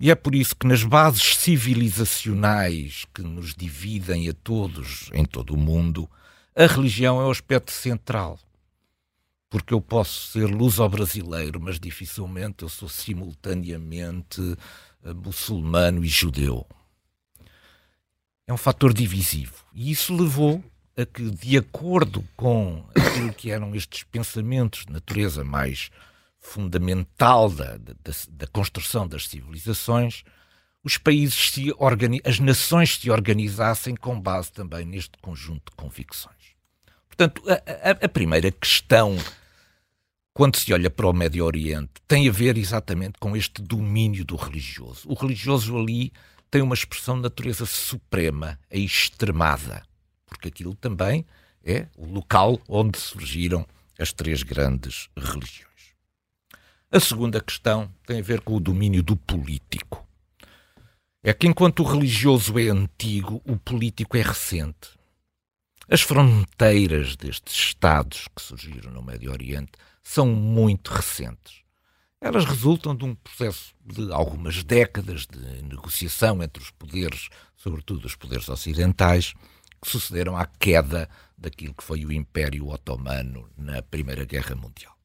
E é por isso que nas bases civilizacionais que nos dividem a todos em todo o mundo, a religião é o aspecto central. Porque eu posso ser luso-brasileiro, mas dificilmente eu sou simultaneamente eh, muçulmano e judeu. É um fator divisivo. E isso levou a que, de acordo com aquilo que eram estes pensamentos de natureza mais fundamental da, da, da construção das civilizações, os países se as nações se organizassem com base também neste conjunto de convicções. Portanto, a, a, a, primeira questão, quando se olha para o Médio Oriente, tem a ver exatamente com este domínio do religioso. O religioso ali tem uma expressão de natureza suprema, a extremada, porque aquilo também é o local onde surgiram as três grandes religiões. A segunda questão tem a ver com o domínio do político. É que enquanto o religioso é antigo, o político é recente. As fronteiras destes Estados que surgiram no Médio Oriente são muito recentes. Elas resultam de um processo de algumas décadas de negociação entre os poderes, sobretudo os poderes ocidentais, que sucederam à queda daquilo que foi o Império Otomano na Primeira Guerra Mundial.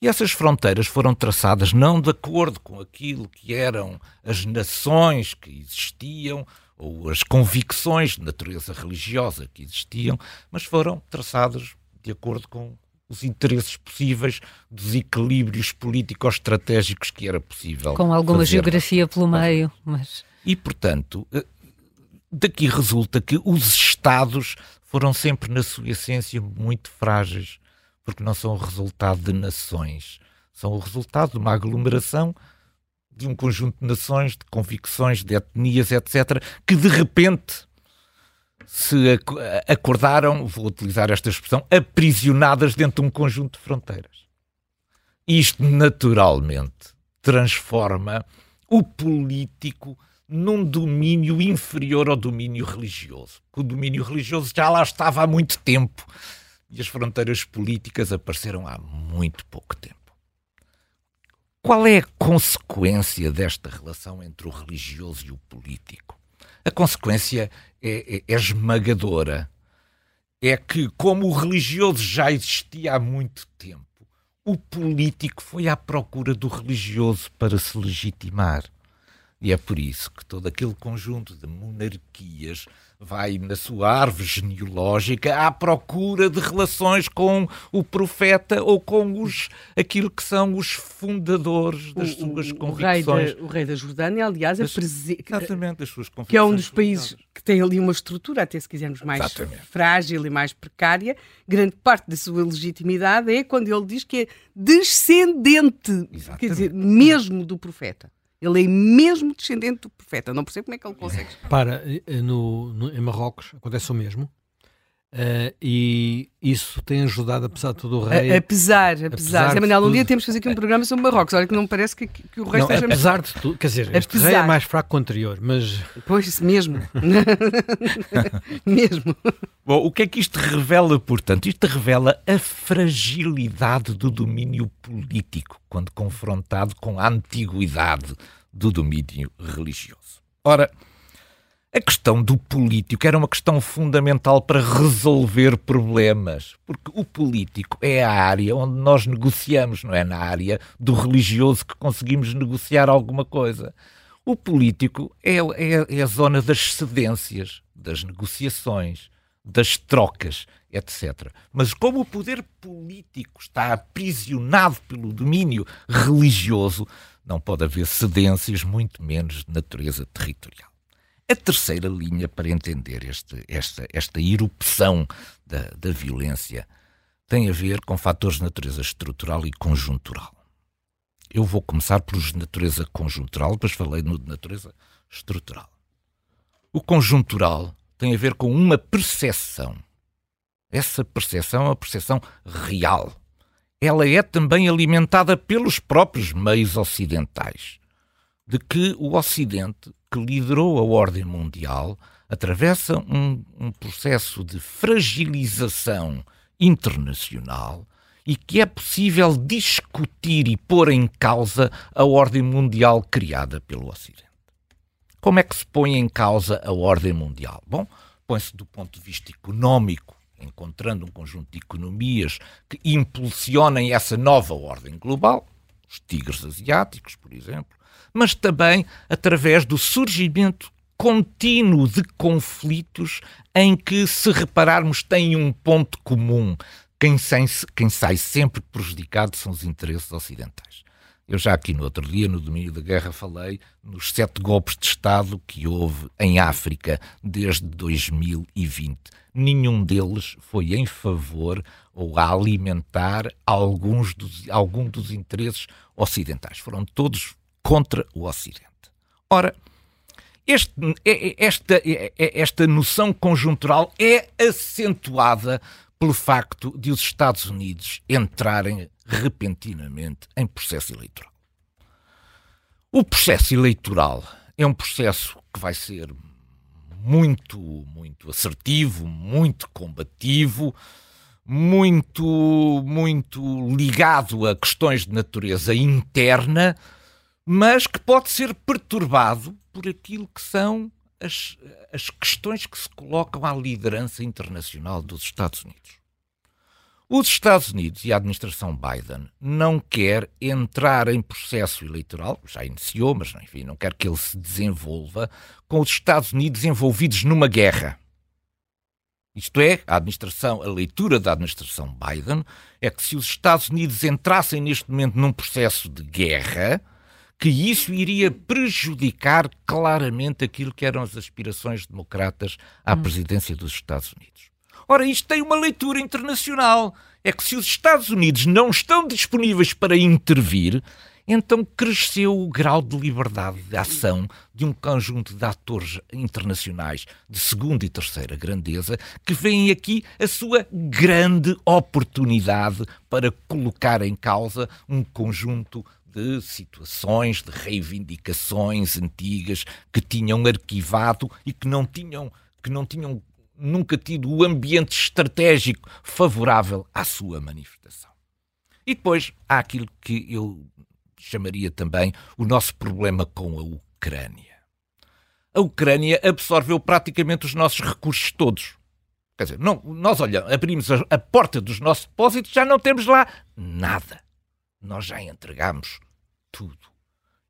E essas fronteiras foram traçadas não de acordo com aquilo que eram as nações que existiam ou as convicções de natureza religiosa que existiam, mas foram traçadas de acordo com os interesses possíveis dos equilíbrios político-estratégicos que era possível. Com alguma fazer. geografia pelo meio, mas. E, portanto, eh, daqui resulta que os Estados foram sempre, na sua essência, muito frágeis porque não são o resultado de nações, são o resultado de uma aglomeração de um conjunto de nações, de convicções, de etnias, etc., que de repente se acordaram, vou utilizar esta expressão, aprisionadas dentro de um conjunto de fronteiras. Isto naturalmente transforma o político num domínio inferior ao domínio religioso. O domínio religioso já lá estava há muito tempo e as fronteiras políticas apareceram há muito pouco tempo. Qual é a consequência desta relação entre o religioso e o político? A consequência é, é, é esmagadora. É que, como o religioso já existia há muito tempo, o político foi à procura do religioso para se legitimar. E é por isso que todo aquele conjunto de monarquias vai na sua árvore genealógica à procura de relações com o profeta ou com os aquilo que são os fundadores das o, suas o, convicções. O rei, da, o rei da Jordânia, aliás, das, exatamente, das suas convicções. Que é um dos países que tem ali uma estrutura, até se quisermos, mais exatamente. frágil e mais precária. Grande parte da sua legitimidade é quando ele diz que é descendente, exatamente. quer dizer, mesmo do profeta. Ele é mesmo descendente do profeta. Não percebo como é que ele consegue. Para, eh, no, no, em Marrocos acontece o mesmo. Uh, e isso tem ajudado, apesar de todo o rei. A, apesar, apesar. apesar Zé Manuel, um dia temos que fazer aqui um programa sobre Marrocos. Olha que não parece que, que o resto não, esteja Apesar de tudo, quer dizer, apesar. este rei é mais fraco que o anterior, mas. Pois, mesmo. mesmo. Bom, o que é que isto revela, portanto? Isto revela a fragilidade do domínio político quando confrontado com a antiguidade do domínio religioso. Ora. A questão do político era uma questão fundamental para resolver problemas, porque o político é a área onde nós negociamos, não é na área do religioso que conseguimos negociar alguma coisa. O político é, é, é a zona das cedências, das negociações, das trocas, etc. Mas como o poder político está aprisionado pelo domínio religioso, não pode haver cedências, muito menos de natureza territorial. A terceira linha para entender este, esta, esta erupção da, da violência tem a ver com fatores de natureza estrutural e conjuntural. Eu vou começar por de natureza conjuntural, depois falei no de natureza estrutural. O conjuntural tem a ver com uma percepção. Essa percepção é uma percepção real. Ela é também alimentada pelos próprios meios ocidentais, de que o Ocidente, que liderou a ordem mundial, atravessa um, um processo de fragilização internacional e que é possível discutir e pôr em causa a ordem mundial criada pelo Ocidente. Como é que se põe em causa a ordem mundial? Bom, põe-se do ponto de vista económico, encontrando um conjunto de economias que impulsionem essa nova ordem global, os tigres asiáticos, por exemplo, mas também através do surgimento contínuo de conflitos em que, se repararmos, têm um ponto comum. Quem sai, quem sai sempre prejudicado são os interesses ocidentais. Eu já aqui no outro dia, no domínio da guerra, falei nos sete golpes de Estado que houve em África desde 2020. Nenhum deles foi em favor ou a alimentar alguns dos, algum dos interesses ocidentais. Foram todos contra o Ocidente. Ora, este, é, é, esta, é, esta noção conjuntural é acentuada pelo facto de os Estados Unidos entrarem repentinamente em processo eleitoral. O processo eleitoral é um processo que vai ser muito, muito assertivo, muito combativo, muito, muito ligado a questões de natureza interna, mas que pode ser perturbado por aquilo que são as, as questões que se colocam à liderança internacional dos Estados Unidos. Os Estados Unidos e a administração Biden não quer entrar em processo eleitoral, já iniciou, mas enfim, não quer que ele se desenvolva com os Estados Unidos envolvidos numa guerra. Isto é, a administração, a leitura da administração Biden é que se os Estados Unidos entrassem neste momento num processo de guerra, que isso iria prejudicar claramente aquilo que eram as aspirações democratas à hum. presidência dos Estados Unidos. Ora, isto tem uma leitura internacional. É que se os Estados Unidos não estão disponíveis para intervir, então cresceu o grau de liberdade de ação de um conjunto de atores internacionais de segunda e terceira grandeza que veem aqui a sua grande oportunidade para colocar em causa um conjunto de situações, de reivindicações antigas que tinham arquivado e que não tinham, que não tinham nunca tido o ambiente estratégico favorável à sua manifestação. E depois há aquilo que eu chamaria também o nosso problema com a Ucrânia. A Ucrânia absorveu praticamente os nossos recursos todos. Quer dizer, não, nós olhamos, abrimos a, a porta dos nossos depósitos, já não temos lá nada nós já entregamos tudo.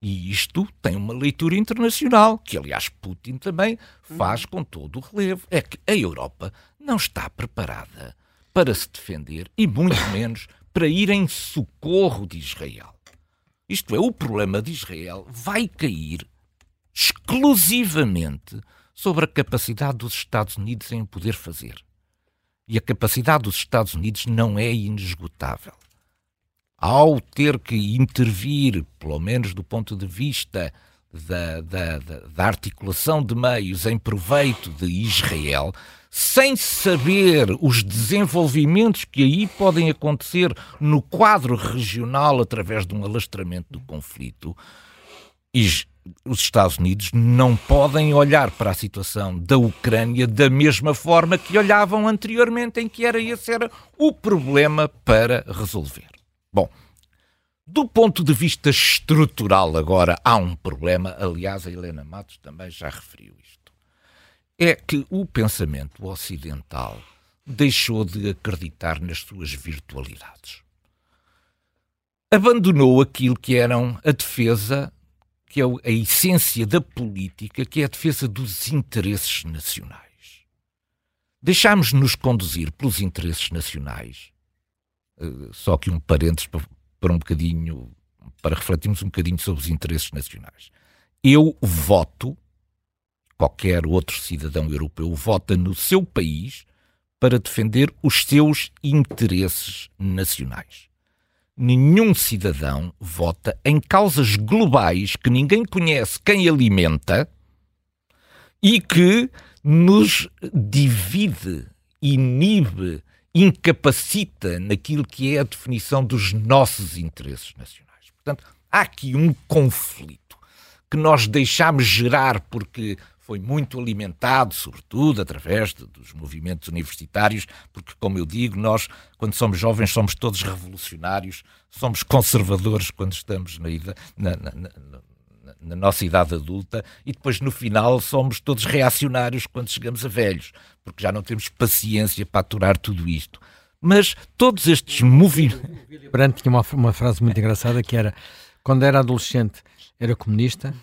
E isto tem uma leitura internacional, que aliás Putin também faz com todo o relevo. É que a Europa não está preparada para se defender e muito menos para ir em socorro de Israel. Isto é, o problema de Israel vai cair exclusivamente sobre a capacidade dos Estados Unidos em poder fazer. E a capacidade dos Estados Unidos não é inesgotável ao ter que intervir, pelo menos do ponto de vista da, da, da, articulação de meios em proveito de Israel, sem saber os desenvolvimentos que aí podem acontecer no quadro regional através de um alastramento do conflito, os Estados Unidos não podem olhar para a situação da Ucrânia da mesma forma que olhavam anteriormente, em que era esse era o problema para resolver. Bom, do ponto de vista estrutural, agora há um problema. Aliás, a Helena Matos também já referiu isto. É que o pensamento ocidental deixou de acreditar nas suas virtualidades. Abandonou aquilo que eram a defesa, que é a essência da política, que é a defesa dos interesses nacionais. Deixámos-nos conduzir pelos interesses nacionais só que um parênteses para, para um bocadinho, para refletirmos um bocadinho sobre os interesses nacionais. Eu voto, qualquer outro cidadão europeu vota no seu país para defender os seus interesses nacionais. nenhum cidadão vota em causas globais que ninguém conhece quem alimenta e que nos divide, inibe, incapacita naquilo que é a definição dos nossos interesses nacionais. Portanto, há aqui um conflito que nós deixamos gerar porque foi muito alimentado, sobretudo através de, dos movimentos universitários, porque, como eu digo, nós, quando somos jovens, somos todos revolucionários, somos conservadores quando estamos na, na, na, na nossa idade adulta e depois no final somos todos reacionários quando chegamos a velhos, porque já não temos paciência para aturar tudo isto. Mas todos estes movimentos. Brandt tinha uma, uma frase muito engraçada que era: quando era adolescente era comunista,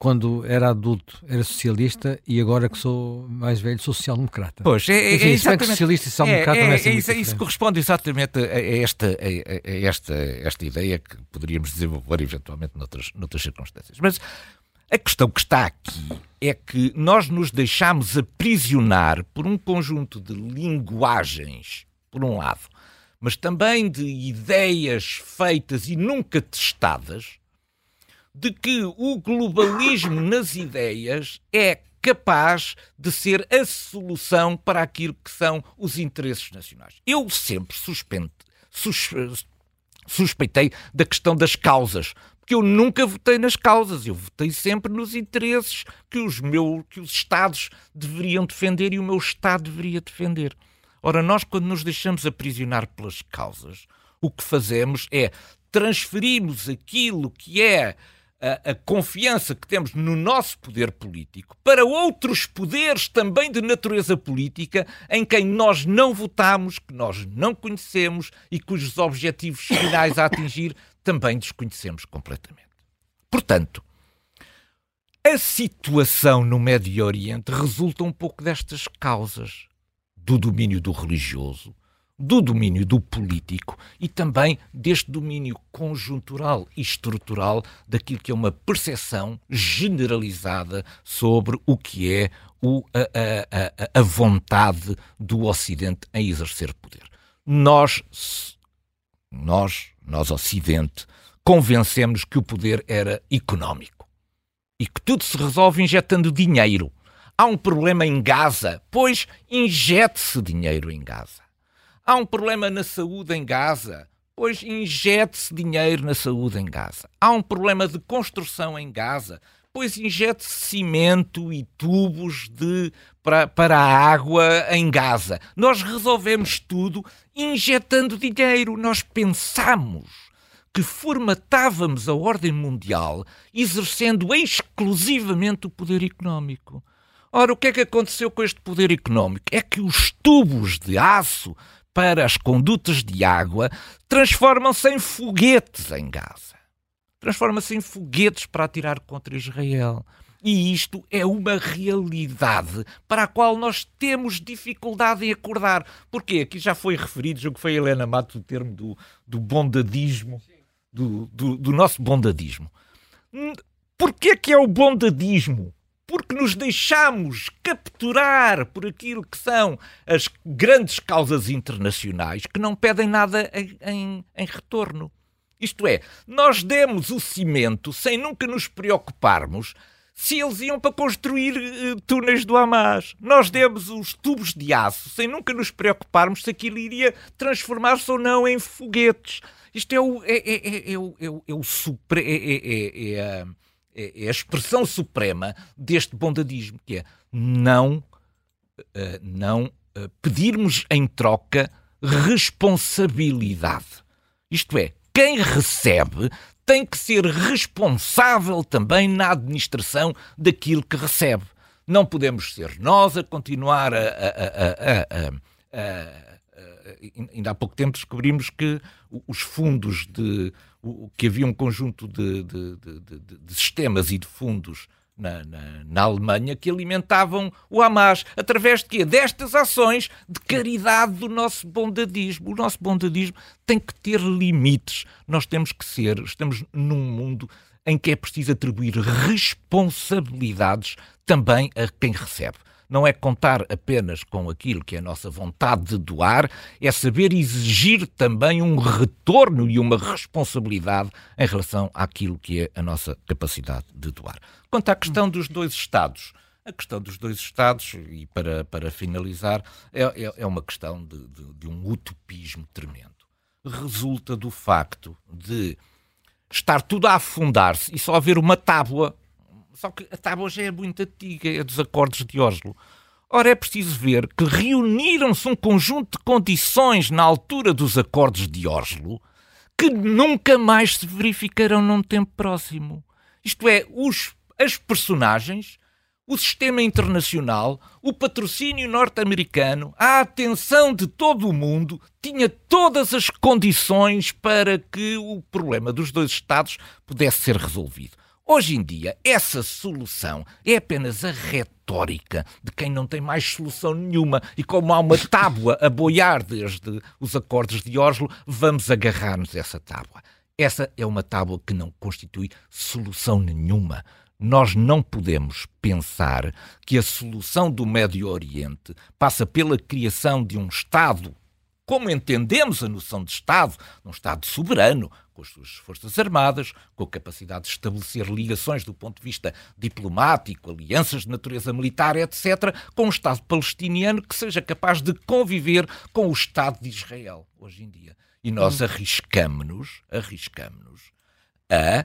quando era adulto era socialista e agora que sou mais velho sou social-democrata. Pois, é, é, Enfim, é exatamente, socialista e social-democrata é, é, é, isso, isso, corresponde exatamente a, esta, a, a, esta, esta ideia que poderíamos desenvolver eventualmente noutras, noutras circunstâncias. Mas a questão que está aqui é que nós nos deixamos aprisionar por um conjunto de linguagens, por um lado, mas também de ideias feitas e nunca testadas, de que o globalismo nas ideias é capaz de ser a solução para aquilo que são os interesses nacionais. Eu sempre suspeitei da questão das causas, porque eu nunca votei nas causas, eu votei sempre nos interesses que os, meus, que os Estados deveriam defender e o meu Estado deveria defender. Ora, nós, quando nos deixamos aprisionar pelas causas, o que fazemos é transferimos aquilo que é a, a, confiança que temos no nosso poder político para outros poderes também de natureza política em quem nós não votamos, que nós não conhecemos e cujos objetivos finais a atingir também desconhecemos completamente. Portanto, a situação no Médio Oriente resulta um pouco destas causas do domínio do religioso, do domínio do político e também deste domínio conjuntural e estrutural daquilo que é uma percepção generalizada sobre o que é o, a, a, a vontade do Ocidente em exercer poder. Nós, nós, nós Ocidente, convencemos que o poder era económico e que tudo se resolve injetando dinheiro. Há um problema em Gaza, pois injete-se dinheiro em Gaza. Há um problema na saúde em Gaza, pois injete-se dinheiro na saúde em Gaza. Há um problema de construção em Gaza, pois injete-se cimento e tubos de, para, para a água em Gaza. Nós resolvemos tudo injetando dinheiro. Nós pensamos que formatávamos a ordem mundial exercendo exclusivamente o poder económico. Ora, o que é que aconteceu com este poder económico? É que os tubos de aço para as condutas de água transformam-se em foguetes em Gaza. Transformam-se em foguetes para atirar contra Israel. E isto é uma realidade para a qual nós temos dificuldade em acordar. Porque aqui já foi referido, o que foi a Helena Matos, o termo do, do bondadismo, do, do, do nosso bondadismo. Hum, porquê que é o bondadismo? porque nos deixamos capturar por aquilo que são as grandes causas internacionais que não pedem nada em, em, em retorno. Isto é, nós demos o cimento sem nunca nos preocuparmos se eles iam para construir uh, túneis do Hamas. Nós demos os tubos de aço sem nunca nos preocuparmos se aquilo iria transformar-se ou não em foguetes. Isto é o, é, é, é, é é é o super, é, é, é é, é a expressão suprema deste bondadismo, que é não, uh, não uh, pedirmos em troca responsabilidade. Isto é, quem recebe tem que ser responsável também na administração daquilo que recebe. Não podemos ser nós a continuar a, a, a, ainda há pouco tempo descobrimos que os fundos de que havia um conjunto de, de, de, de sistemas e de fundos na, na, na, Alemanha que alimentavam o Hamas através de quê? Destas ações de caridade do nosso bondadismo. O nosso bondadismo tem que ter limites. Nós temos que ser, estamos num mundo em que é preciso atribuir responsabilidades também a quem recebe. Não é contar apenas com aquilo que é a nossa vontade de doar, é saber exigir também um retorno e uma responsabilidade em relação àquilo que é a nossa capacidade de doar. Quanto à questão dos dois Estados, a questão dos dois Estados, e para, para finalizar, é, é, é uma questão de, de, de um utopismo tremendo. Resulta do facto de estar tudo a afundar-se e só haver uma tábua. Só que a tábua já é muito antiga, é dos acordes de Oslo. Ora, é preciso ver que reuniram-se um conjunto de condições na altura dos acordes de Oslo que nunca mais se verificarão num tempo próximo. Isto é, os, as personagens, o sistema internacional, o patrocínio norte-americano, a atenção de todo o mundo, tinha todas as condições para que o problema dos dois Estados pudesse ser resolvido. Hoje em dia, essa solução é apenas a retórica de quem não tem mais solução nenhuma. E como há uma tábua a boiar desde os acordos de Oslo, vamos agarrar-nos a essa tábua. Essa é uma tábua que não constitui solução nenhuma. Nós não podemos pensar que a solução do Médio Oriente passa pela criação de um Estado como entendemos a noção de Estado, um Estado soberano, com as suas Forças Armadas, com a capacidade de estabelecer ligações do ponto de vista diplomático, alianças de natureza militar, etc., com um Estado palestiniano que seja capaz de conviver com o Estado de Israel, hoje em dia. E nós hum. arriscamos-nos, arriscamos-nos a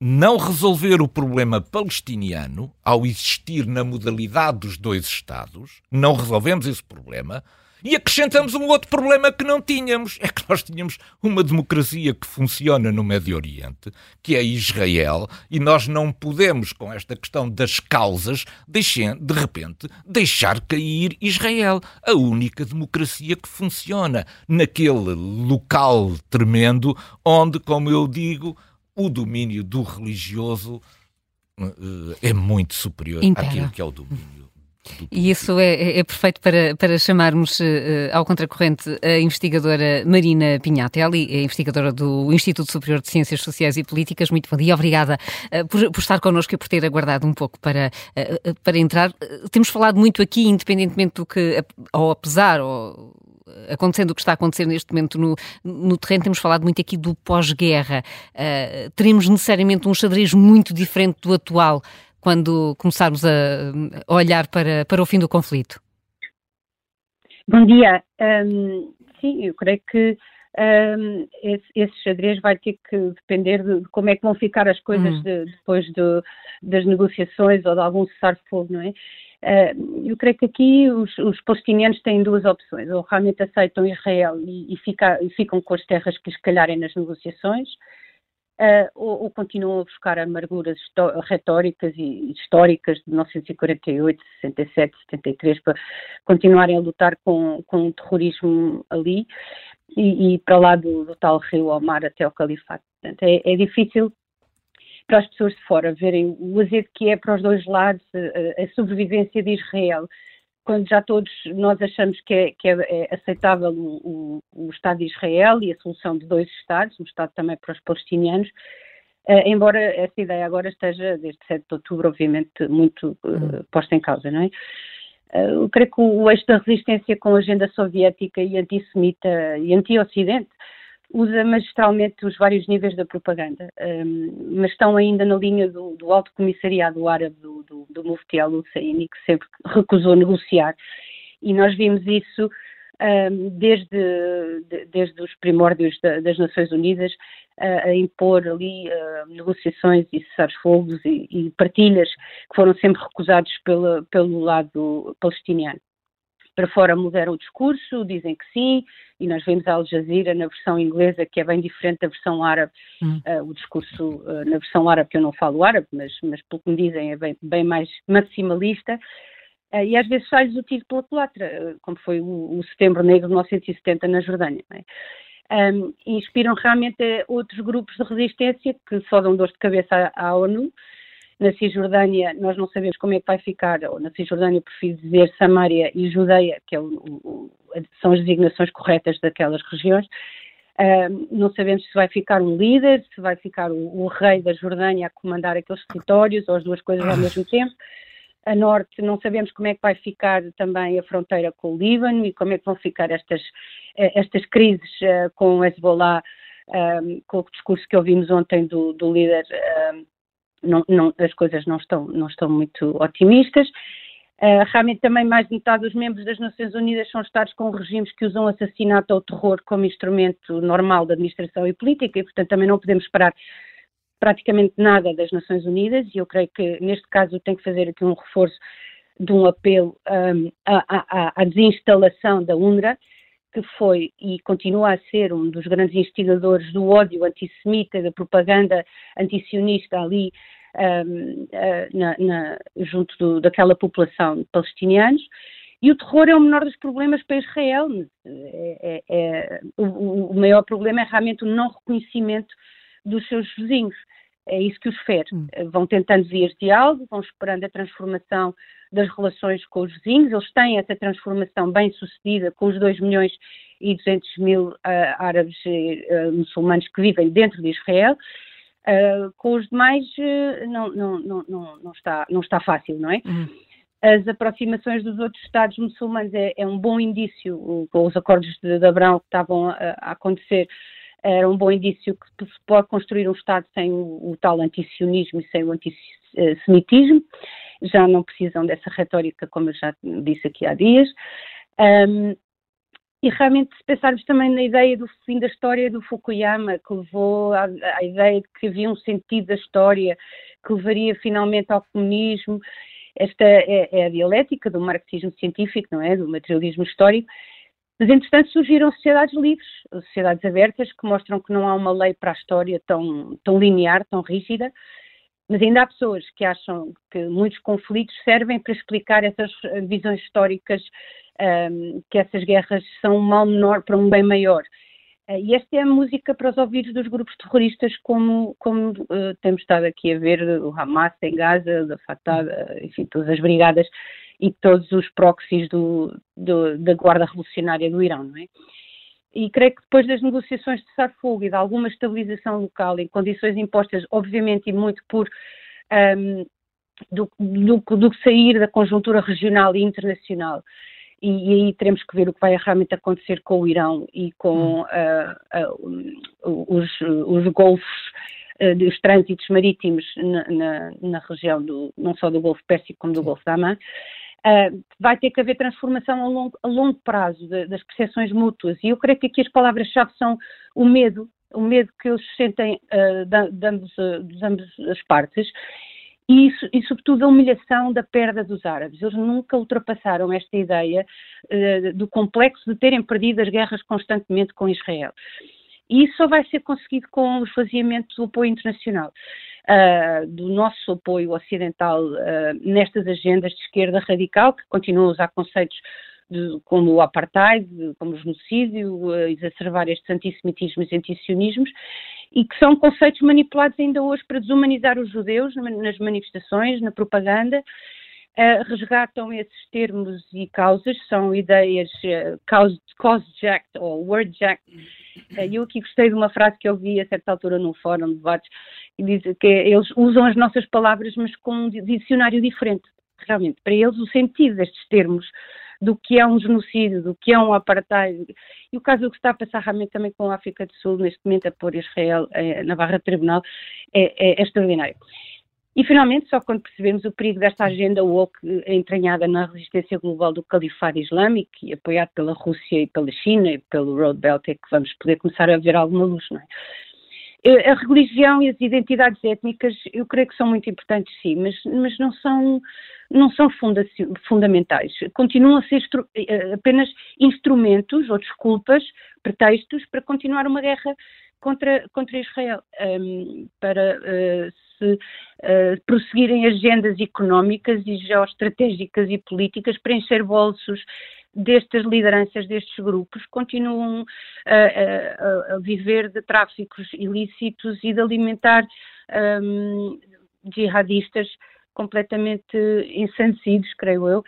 não resolver o problema palestiniano ao existir na modalidade dos dois Estados, não resolvemos esse problema, e acrescentamos um outro problema que não tínhamos: é que nós tínhamos uma democracia que funciona no Médio Oriente, que é Israel, e nós não podemos, com esta questão das causas, deixar, de repente, deixar cair Israel, a única democracia que funciona naquele local tremendo onde, como eu digo, o domínio do religioso uh, é muito superior Impera. àquilo que é o domínio e isso é, é, é, perfeito para, para chamarmos uh, ao contracorrente a investigadora Marina Pinhatelli, é investigadora do Instituto Superior de Ciências Sociais e Políticas. Muito bom dia, obrigada uh, por, por, estar connosco e por ter aguardado um pouco para, uh, para entrar. temos falado muito aqui, independentemente do que, ou apesar, ou acontecendo o que está a acontecer neste momento no, no terreno, temos falado muito aqui do pós-guerra. teremos necessariamente um xadrez muito diferente do atual quando começarmos a, olhar para, para o fim do conflito? Bom dia. Um, sim, eu creio que um, esse, esse, xadrez vai ter que depender de, como é que vão ficar as coisas hum. de, depois de, das negociações ou de algum cessar-fogo, não é? Uh, eu creio que aqui os, os, palestinianos têm duas opções, ou realmente aceitam Israel e, e, fica, e ficam com as terras que lhes calharem nas negociações, uh, ou, ou, continuam a buscar amarguras retóricas e históricas de 1948, 67, 73 para continuarem a lutar com, com o terrorismo ali e, e para lá do, do, tal rio ao mar até o califato. Portanto, é, é difícil para as pessoas de fora verem o azedo que é para os dois lados a, a sobrevivência de Israel quando já todos nós achamos que é, que é, é aceitável o, o, o, Estado de Israel e a solução de dois Estados, um Estado também para os palestinianos, uh, embora essa ideia agora esteja, desde 7 de outubro, obviamente, muito uh, posta em causa, não é? Uh, eu creio que o eixo da resistência com a agenda soviética e antissemita e anti-ocidente usa magistralmente os vários níveis da propaganda, um, mas estão ainda na linha do, do Alto Comissariado Árabe do, do, do Mufti al-Husseini, que sempre recusou negociar. E nós vimos isso um, desde, de, desde os primórdios da, das Nações Unidas uh, a impor ali uh, negociações e cessar-fogos e, e partilhas que foram sempre recusados pela, pelo lado palestiniano para fora mudaram o discurso, dizem que sim, e nós vemos a Al Jazeera na versão inglesa, que é bem diferente da versão árabe, hum. uh, o discurso uh, na versão árabe, que eu não falo árabe, mas, mas pelo que me dizem é bem, bem mais maximalista, uh, e às vezes sai-lhes o tiro pela culatra, como foi o, o, Setembro Negro de 1970 na Jordânia. É? Um, inspiram realmente outros grupos de resistência que só dão dor de cabeça à, à ONU, na Cisjordânia, nós não sabemos como é que vai ficar, ou na Cisjordânia, prefiro dizer Samaria e Judeia, que é o, o, são as designações corretas daquelas regiões. Uh, não sabemos se vai ficar um líder, se vai ficar o, o, rei da Jordânia a comandar aqueles territórios, ou as duas coisas ao mesmo tempo. a norte não sabemos como é que vai ficar também a fronteira com o Líbano e como é que vão ficar estas, estas crises com o Hezbollah, com o discurso que ouvimos ontem do, do líder, não, não, as coisas não estão, não estão muito otimistas. Uh, realmente também mais de metade dos membros das Nações Unidas são Estados com regimes que usam assassinato ou terror como instrumento normal da administração e política e, portanto, também não podemos esperar praticamente nada das Nações Unidas e eu creio que neste caso tem que fazer aqui um reforço de um apelo um, à, à, à desinstalação da UNRWA, que foi e continua a ser um dos grandes instigadores do ódio antissemita, da propaganda antisionista ali um, uh, na, na, junto do, daquela população de palestinianos. E o terror é o menor dos problemas para Israel. É, é, é, o, o, maior problema é realmente o não reconhecimento dos seus vizinhos. É isso que os fere. Hum. Vão tentando vias de diálogo, vão esperando a transformação das relações com os vizinhos. Eles têm essa transformação bem sucedida com os 2 milhões e 200 mil uh, árabes uh, muçulmanos que vivem dentro de Israel. Uh, com os demais uh, não, não, não, não, está, não está fácil, não é? Uhum. As aproximações dos outros Estados muçulmanos é, é um bom indício, com os acordos de, de Abraão que estavam a, a, acontecer, era um bom indício que se pode construir um Estado sem o, o tal antisionismo e sem o antissemitismo. Já não precisam dessa retórica, como eu já disse aqui há dias. Um, e realmente, se pensarmos também na ideia do fim da história do Fukuyama, que levou à, à ideia de que havia um sentido da história, que levaria finalmente ao comunismo, esta é, é, a dialética do marxismo científico, não é? Do materialismo histórico. Mas, entretanto, surgiram sociedades livres, sociedades abertas, que mostram que não há uma lei para a história tão, tão linear, tão rígida, mas ainda há pessoas que acham que muitos conflitos servem para explicar essas visões históricas um, que essas guerras são um mal menor para um bem maior. Uh, e esta é a música para os ouvidos dos grupos terroristas, como, como uh, temos estado aqui a ver o Hamas em Gaza, da Fatah, enfim, todas as brigadas e todos os proxies do, do, da Guarda Revolucionária do Irão, não é? E creio que depois das negociações de cessar-fogo e de alguma estabilização local em condições impostas, obviamente, e muito por um, do, do, do sair da conjuntura regional e internacional, e, e, aí teremos que ver o que vai realmente acontecer com o Irão e com uh, uh, os, os golfos, uh, os trânsitos marítimos na, na, na, região do, não só do Golfo Pérsico como do Golfo da Amã. Vai ter que haver transformação a longo, a longo prazo de, das percepções mútuas e eu creio que aqui as palavras-chave são o medo, o medo que eles sentem de, de, ambos, de ambas as partes e, e, sobretudo, a humilhação da perda dos árabes. Eles nunca ultrapassaram esta ideia uh, do complexo de terem perdido as guerras constantemente com Israel. E isso só vai ser conseguido com o esvaziamento do apoio internacional, uh, do nosso apoio ocidental uh, nestas agendas de esquerda radical, que continuam a usar conceitos de, como o apartheid, como o genocídio, exacerbar estes antissemitismos e antisionismos, e que são conceitos manipulados ainda hoje para desumanizar os judeus nas manifestações, na propaganda. Uh, resgatam esses termos e causas, são ideias uh, cause, cause jacked ou word jacked. Uh, eu aqui gostei de uma frase que eu vi a certa altura num fórum de debates, que diz que eles usam as nossas palavras, mas com um dicionário diferente. Realmente, para eles, o sentido destes termos do que é um genocídio, do que é um apartheid. E o caso que está a passar realmente também com a África do Sul, neste momento, a pôr Israel na barra de tribunal, é, é, é extraordinário. E, finalmente, só quando percebemos o perigo desta agenda woke entranhada na resistência global do califado islâmico e apoiado pela Rússia e pela China e pelo Road Belt, é que vamos poder começar a ver alguma luz, não é? Eh, a religião e as identidades étnicas, eu creio que são muito importantes, sim, mas, mas não são não são funda fundamentais. Continuam a ser eh, apenas instrumentos ou desculpas, pretextos para continuar uma guerra contra, contra Israel, um, para uh, uh, prosseguirem agendas económicas e geoestratégicas e políticas para encher bolsos destas lideranças destes grupos continuam a, a, a viver de tráficos ilícitos e de alimentar um, jihadistas completamente ensandecidos, creio eu,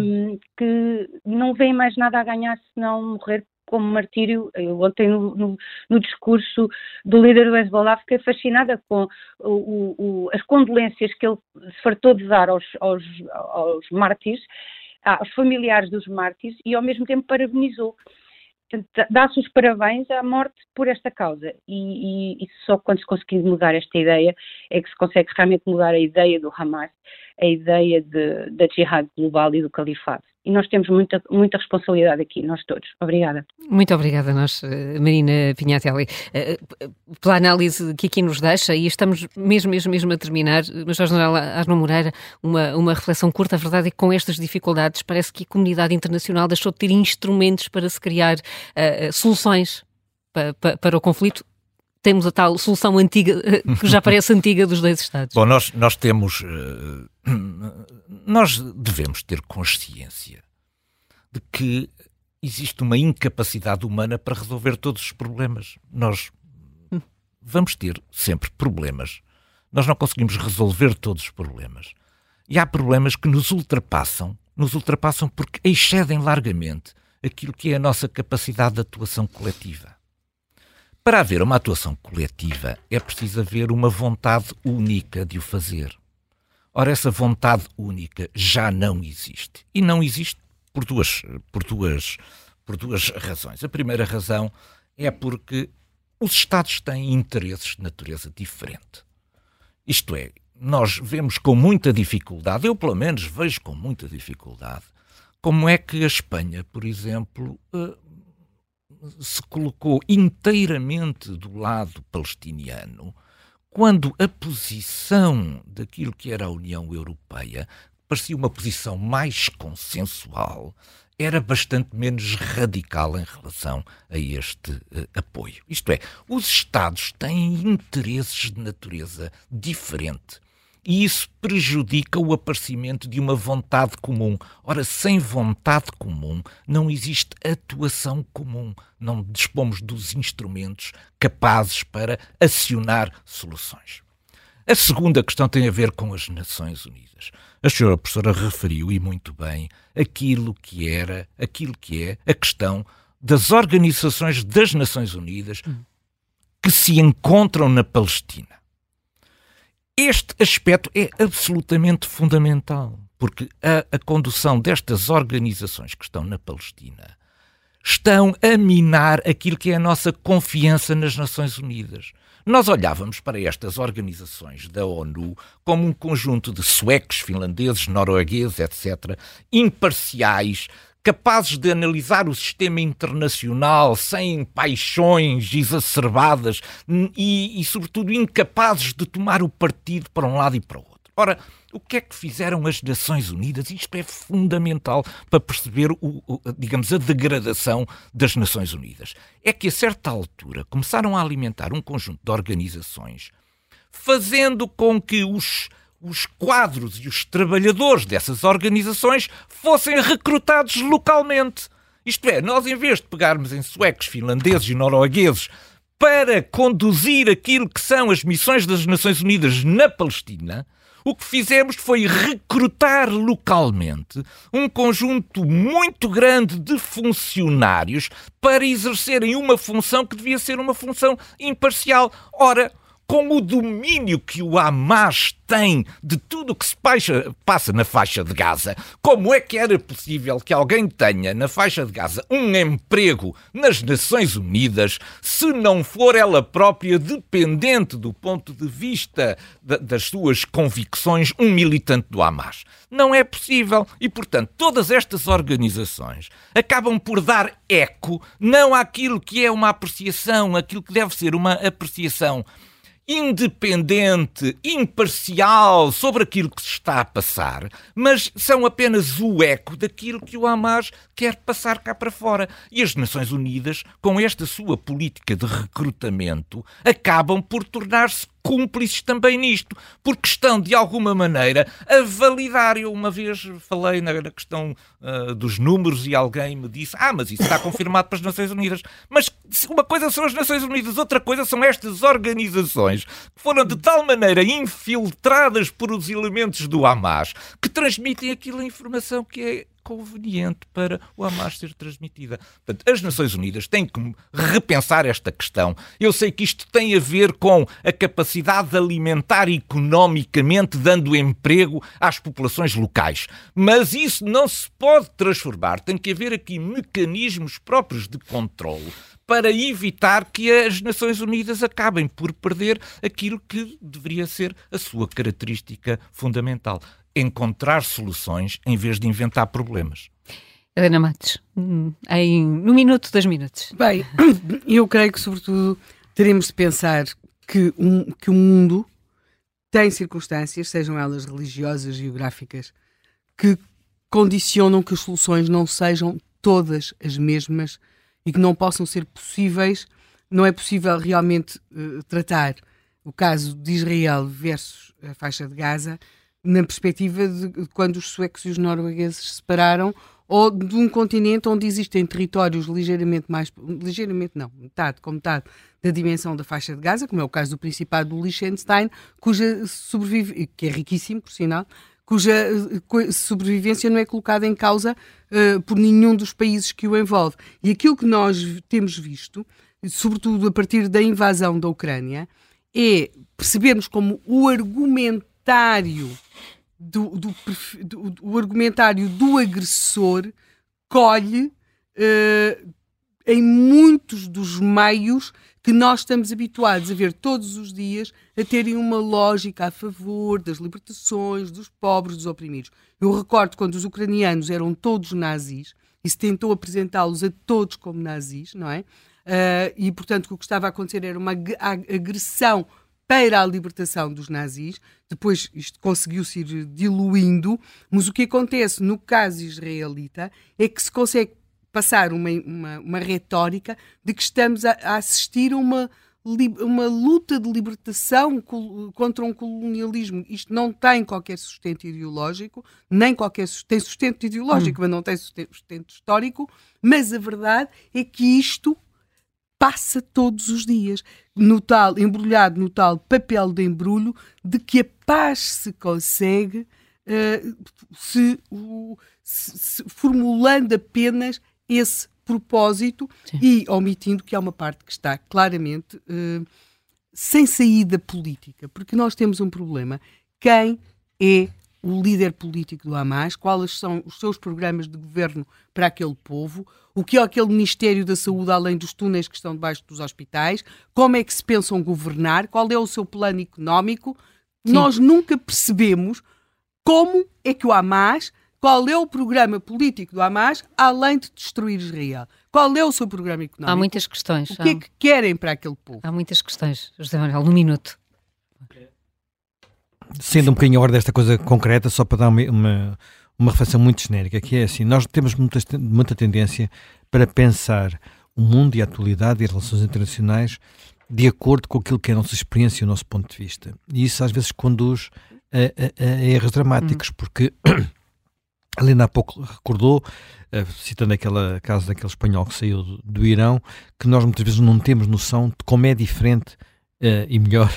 um, que não veem mais nada a ganhar senão morrer como martírio. Eu ontem, no, no, no, discurso do líder do Hezbollah, fiquei fascinada com o, o, as condolências que ele se fartou de dar aos, aos, aos mártires, aos familiares dos mártires, e ao mesmo tempo parabenizou dá-se os parabéns à morte por esta causa e, e, e, só quando se conseguir mudar esta ideia é que se consegue realmente mudar a ideia do Hamas, a ideia de, da jihad global e do califado e nós temos muita, muita responsabilidade aqui, nós todos. Obrigada. Muito obrigada, nós, eh, Marina Pinhatelli, eh, eh, pela análise que aqui nos deixa, e estamos mesmo, mesmo, mesmo a terminar, mas General Arno Moreira, uma, uma reflexão curta, a verdade é que com estas dificuldades parece que a comunidade internacional deixou de ter instrumentos para se criar uh, soluções para, para, para o conflito, temos a tal solução antiga, que já parece antiga dos dois Estados? Bom, nós, nós temos. Nós devemos ter consciência de que existe uma incapacidade humana para resolver todos os problemas. Nós vamos ter sempre problemas. Nós não conseguimos resolver todos os problemas. E há problemas que nos ultrapassam, nos ultrapassam porque excedem largamente aquilo que é a nossa capacidade de atuação coletiva. Para haver uma atuação coletiva, é preciso haver uma vontade única de o fazer. Ora, essa vontade única já não existe. E não existe por duas, por duas, por duas razões. A primeira razão é porque os Estados têm interesses de natureza diferente. Isto é, nós vemos com muita dificuldade, eu pelo menos vejo com muita dificuldade, como é que a Espanha, por exemplo, eh, se colocou inteiramente do lado palestiniano quando a posição daquilo que era a União Europeia parecia uma posição mais consensual, era bastante menos radical em relação a este uh, apoio. Isto é, os Estados têm interesses de natureza diferente e isso prejudica o aparecimento de uma vontade comum. Ora, sem vontade comum não existe atuação comum, não dispomos dos instrumentos capazes para acionar soluções. A segunda questão tem a ver com as Nações Unidas. A senhora professora referiu, e muito bem, aquilo que era, aquilo que é a questão das organizações das Nações Unidas que se encontram na Palestina. Este aspecto é absolutamente fundamental, porque a, a condução destas organizações que estão na Palestina estão a minar aquilo que é a nossa confiança nas Nações Unidas. Nós olhávamos para estas organizações da ONU como um conjunto de suecos, finlandeses, noruegueses, etc., imparciais, capazes de analisar o sistema internacional sem paixões exacerbadas e, e, sobretudo, incapazes de tomar o partido para um lado e para o outro. Ora, o que é que fizeram as Nações Unidas? Isto é fundamental para perceber, o, o, digamos, a degradação das Nações Unidas. É que, a certa altura, começaram a alimentar um conjunto de organizações, fazendo com que os os quadros e os trabalhadores dessas organizações fossem recrutados localmente. Isto é, nós em vez de pegarmos em suecos, finlandeses e noruegueses para conduzir aquilo que são as missões das Nações Unidas na Palestina, o que fizemos foi recrutar localmente um conjunto muito grande de funcionários para exercerem uma função que devia ser uma função imparcial. Ora, com o domínio que o Hamas tem de tudo o que se passa na faixa de Gaza, como é que era possível que alguém tenha na faixa de Gaza um emprego nas Nações Unidas se não for ela própria dependente do ponto de vista das suas convicções um militante do Hamas? Não é possível. E, portanto, todas estas organizações acabam por dar eco não àquilo que é uma apreciação, aquilo que deve ser uma apreciação independente, imparcial sobre aquilo que se está a passar, mas são apenas o eco daquilo que o Hamas quer passar cá para fora. E as Nações Unidas, com esta sua política de recrutamento, acabam por tornar-se cúmplices também nisto, porque estão, de alguma maneira, a validar. Eu uma vez falei na, questão uh, dos números e alguém me disse: Ah, mas isso está confirmado para as Nações Unidas. Mas uma coisa são as Nações Unidas, outra coisa são estas organizações que foram de tal maneira infiltradas por os elementos do Hamas que transmitem aquilo a informação que é conveniente para o Hamas ser transmitida. Portanto, as Nações Unidas têm que repensar esta questão. Eu sei que isto tem a ver com a capacidade de alimentar economicamente, dando emprego às populações locais. Mas isso não se pode transformar. Tem que haver aqui mecanismos próprios de controle para evitar que as Nações Unidas acabem por perder aquilo que deveria ser a sua característica fundamental: encontrar soluções em vez de inventar problemas. Helena Matos, em um minuto, dois minutos. Bem, eu creio que, sobretudo, teremos de pensar que, um, que o mundo tem circunstâncias, sejam elas religiosas, geográficas, que condicionam que as soluções não sejam todas as mesmas e que não possam ser possíveis, não é possível realmente uh, tratar o caso de Israel versus a faixa de Gaza na perspectiva de quando os suecos e os noruegueses se separaram ou de um continente onde existem territórios ligeiramente mais, ligeiramente não, metade com metade da dimensão da faixa de Gaza, como é o caso do Principado do Liechtenstein, cuja sobrevive, que é riquíssimo, por sinal, cuja eh, sobrevivência não é colocada em causa uh, por nenhum dos países que o envolve. E aquilo que nós temos visto, sobretudo a partir da invasão da Ucrânia, é percebermos como o argumentário do, do, do, do argumentário do agressor colhe uh, em muitos dos meios que nós estamos habituados a ver todos os dias a terem uma lógica a favor das libertações, dos pobres, dos oprimidos. Eu recordo quando os ucranianos eram todos nazis e se tentou apresentá-los a todos como nazis, não é? Uh, e, portanto, o que estava a acontecer era uma agressão para a libertação dos nazis. Depois isto conseguiu-se ir diluindo, mas o que acontece no caso israelita é que se consegue passar uma, uma, uma retórica de que estamos a, a assistir a uma, uma luta de libertação contra um colonialismo. Isto não tem qualquer sustento ideológico, nem qualquer tem sustento ideológico, hum. mas não tem sustento histórico. Mas a verdade é que isto passa todos os dias, no tal, embrulhado no tal papel de embrulho de que a paz se consegue uh, se, uh, se, se, formulando apenas esse propósito Sim. e omitindo que há uma parte que está claramente uh, sem saída política, porque nós temos um problema. Quem é o líder político do Hamas? Quais são os seus programas de governo para aquele povo? O que é aquele Ministério da Saúde, além dos túneis que estão debaixo dos hospitais? Como é que se pensam governar? Qual é o seu plano económico? Sim. Nós nunca percebemos como é que o Hamas qual é o programa político do Hamas, além de destruir Israel? Qual é o seu programa económico? Há muitas questões. O que é que querem para aquele povo? Há muitas questões, José Manuel, num minuto. Sendo um bocadinho a hora desta coisa concreta, só para dar uma, uma, uma reflexão muito genérica, que é assim, nós temos muita, muita tendência para pensar o mundo e a atualidade e as relações internacionais de acordo com aquilo que é a nossa experiência e o nosso ponto de vista. E isso às vezes conduz a, a, a erros dramáticos, hum. porque Helena há pouco recordou, uh, citando aquela caso daquele espanhol que saiu do, do, Irão, que nós muitas vezes não temos noção de como é diferente uh, e melhor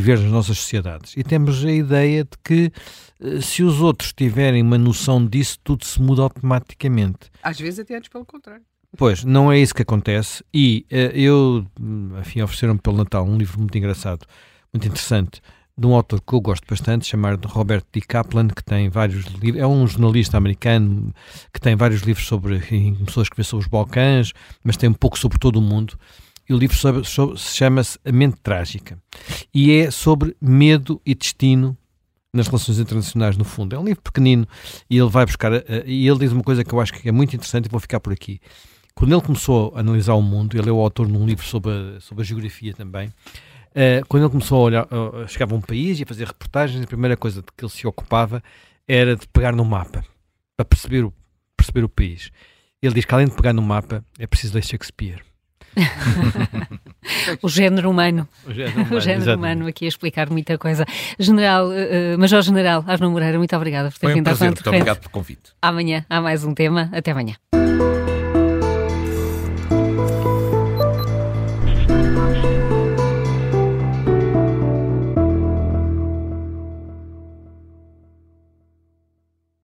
viver nas nossas sociedades. E temos a ideia de que uh, se os outros tiverem uma noção disso, tudo se muda automaticamente. Às vezes até antes pelo contrário. Pois, não é isso que acontece. E eu, enfim, ofereceram-me pelo Natal um livro muito engraçado, muito interessante, de um autor que eu gosto bastante, chamado Robert D. Kaplan, que tem vários livros, é um jornalista americano que tem vários livros sobre, começou a escrever sobre os Balcãs, mas tem um pouco sobre todo o mundo. E o livro chama-se A Mente Trágica. E é sobre medo e destino nas relações internacionais, no fundo. É um livro pequenino e ele vai buscar. E ele diz uma coisa que eu acho que é muito interessante e vou ficar por aqui. Quando ele começou a analisar o mundo, ele é o autor de um livro sobre a, sobre a geografia também. Uh, quando ele começou a olhar, uh, chegava a um país e a fazer reportagens, a primeira coisa de que ele se ocupava era de pegar no mapa para perceber o, perceber o país. Ele diz que além de pegar no mapa é preciso ler Shakespeare. o género humano. O género humano, o género humano aqui a explicar muita coisa. General, uh, Major General Asno Moreira, muito obrigada por ter vindo um à Muito obrigado pelo convite. Amanhã há mais um tema. Até amanhã.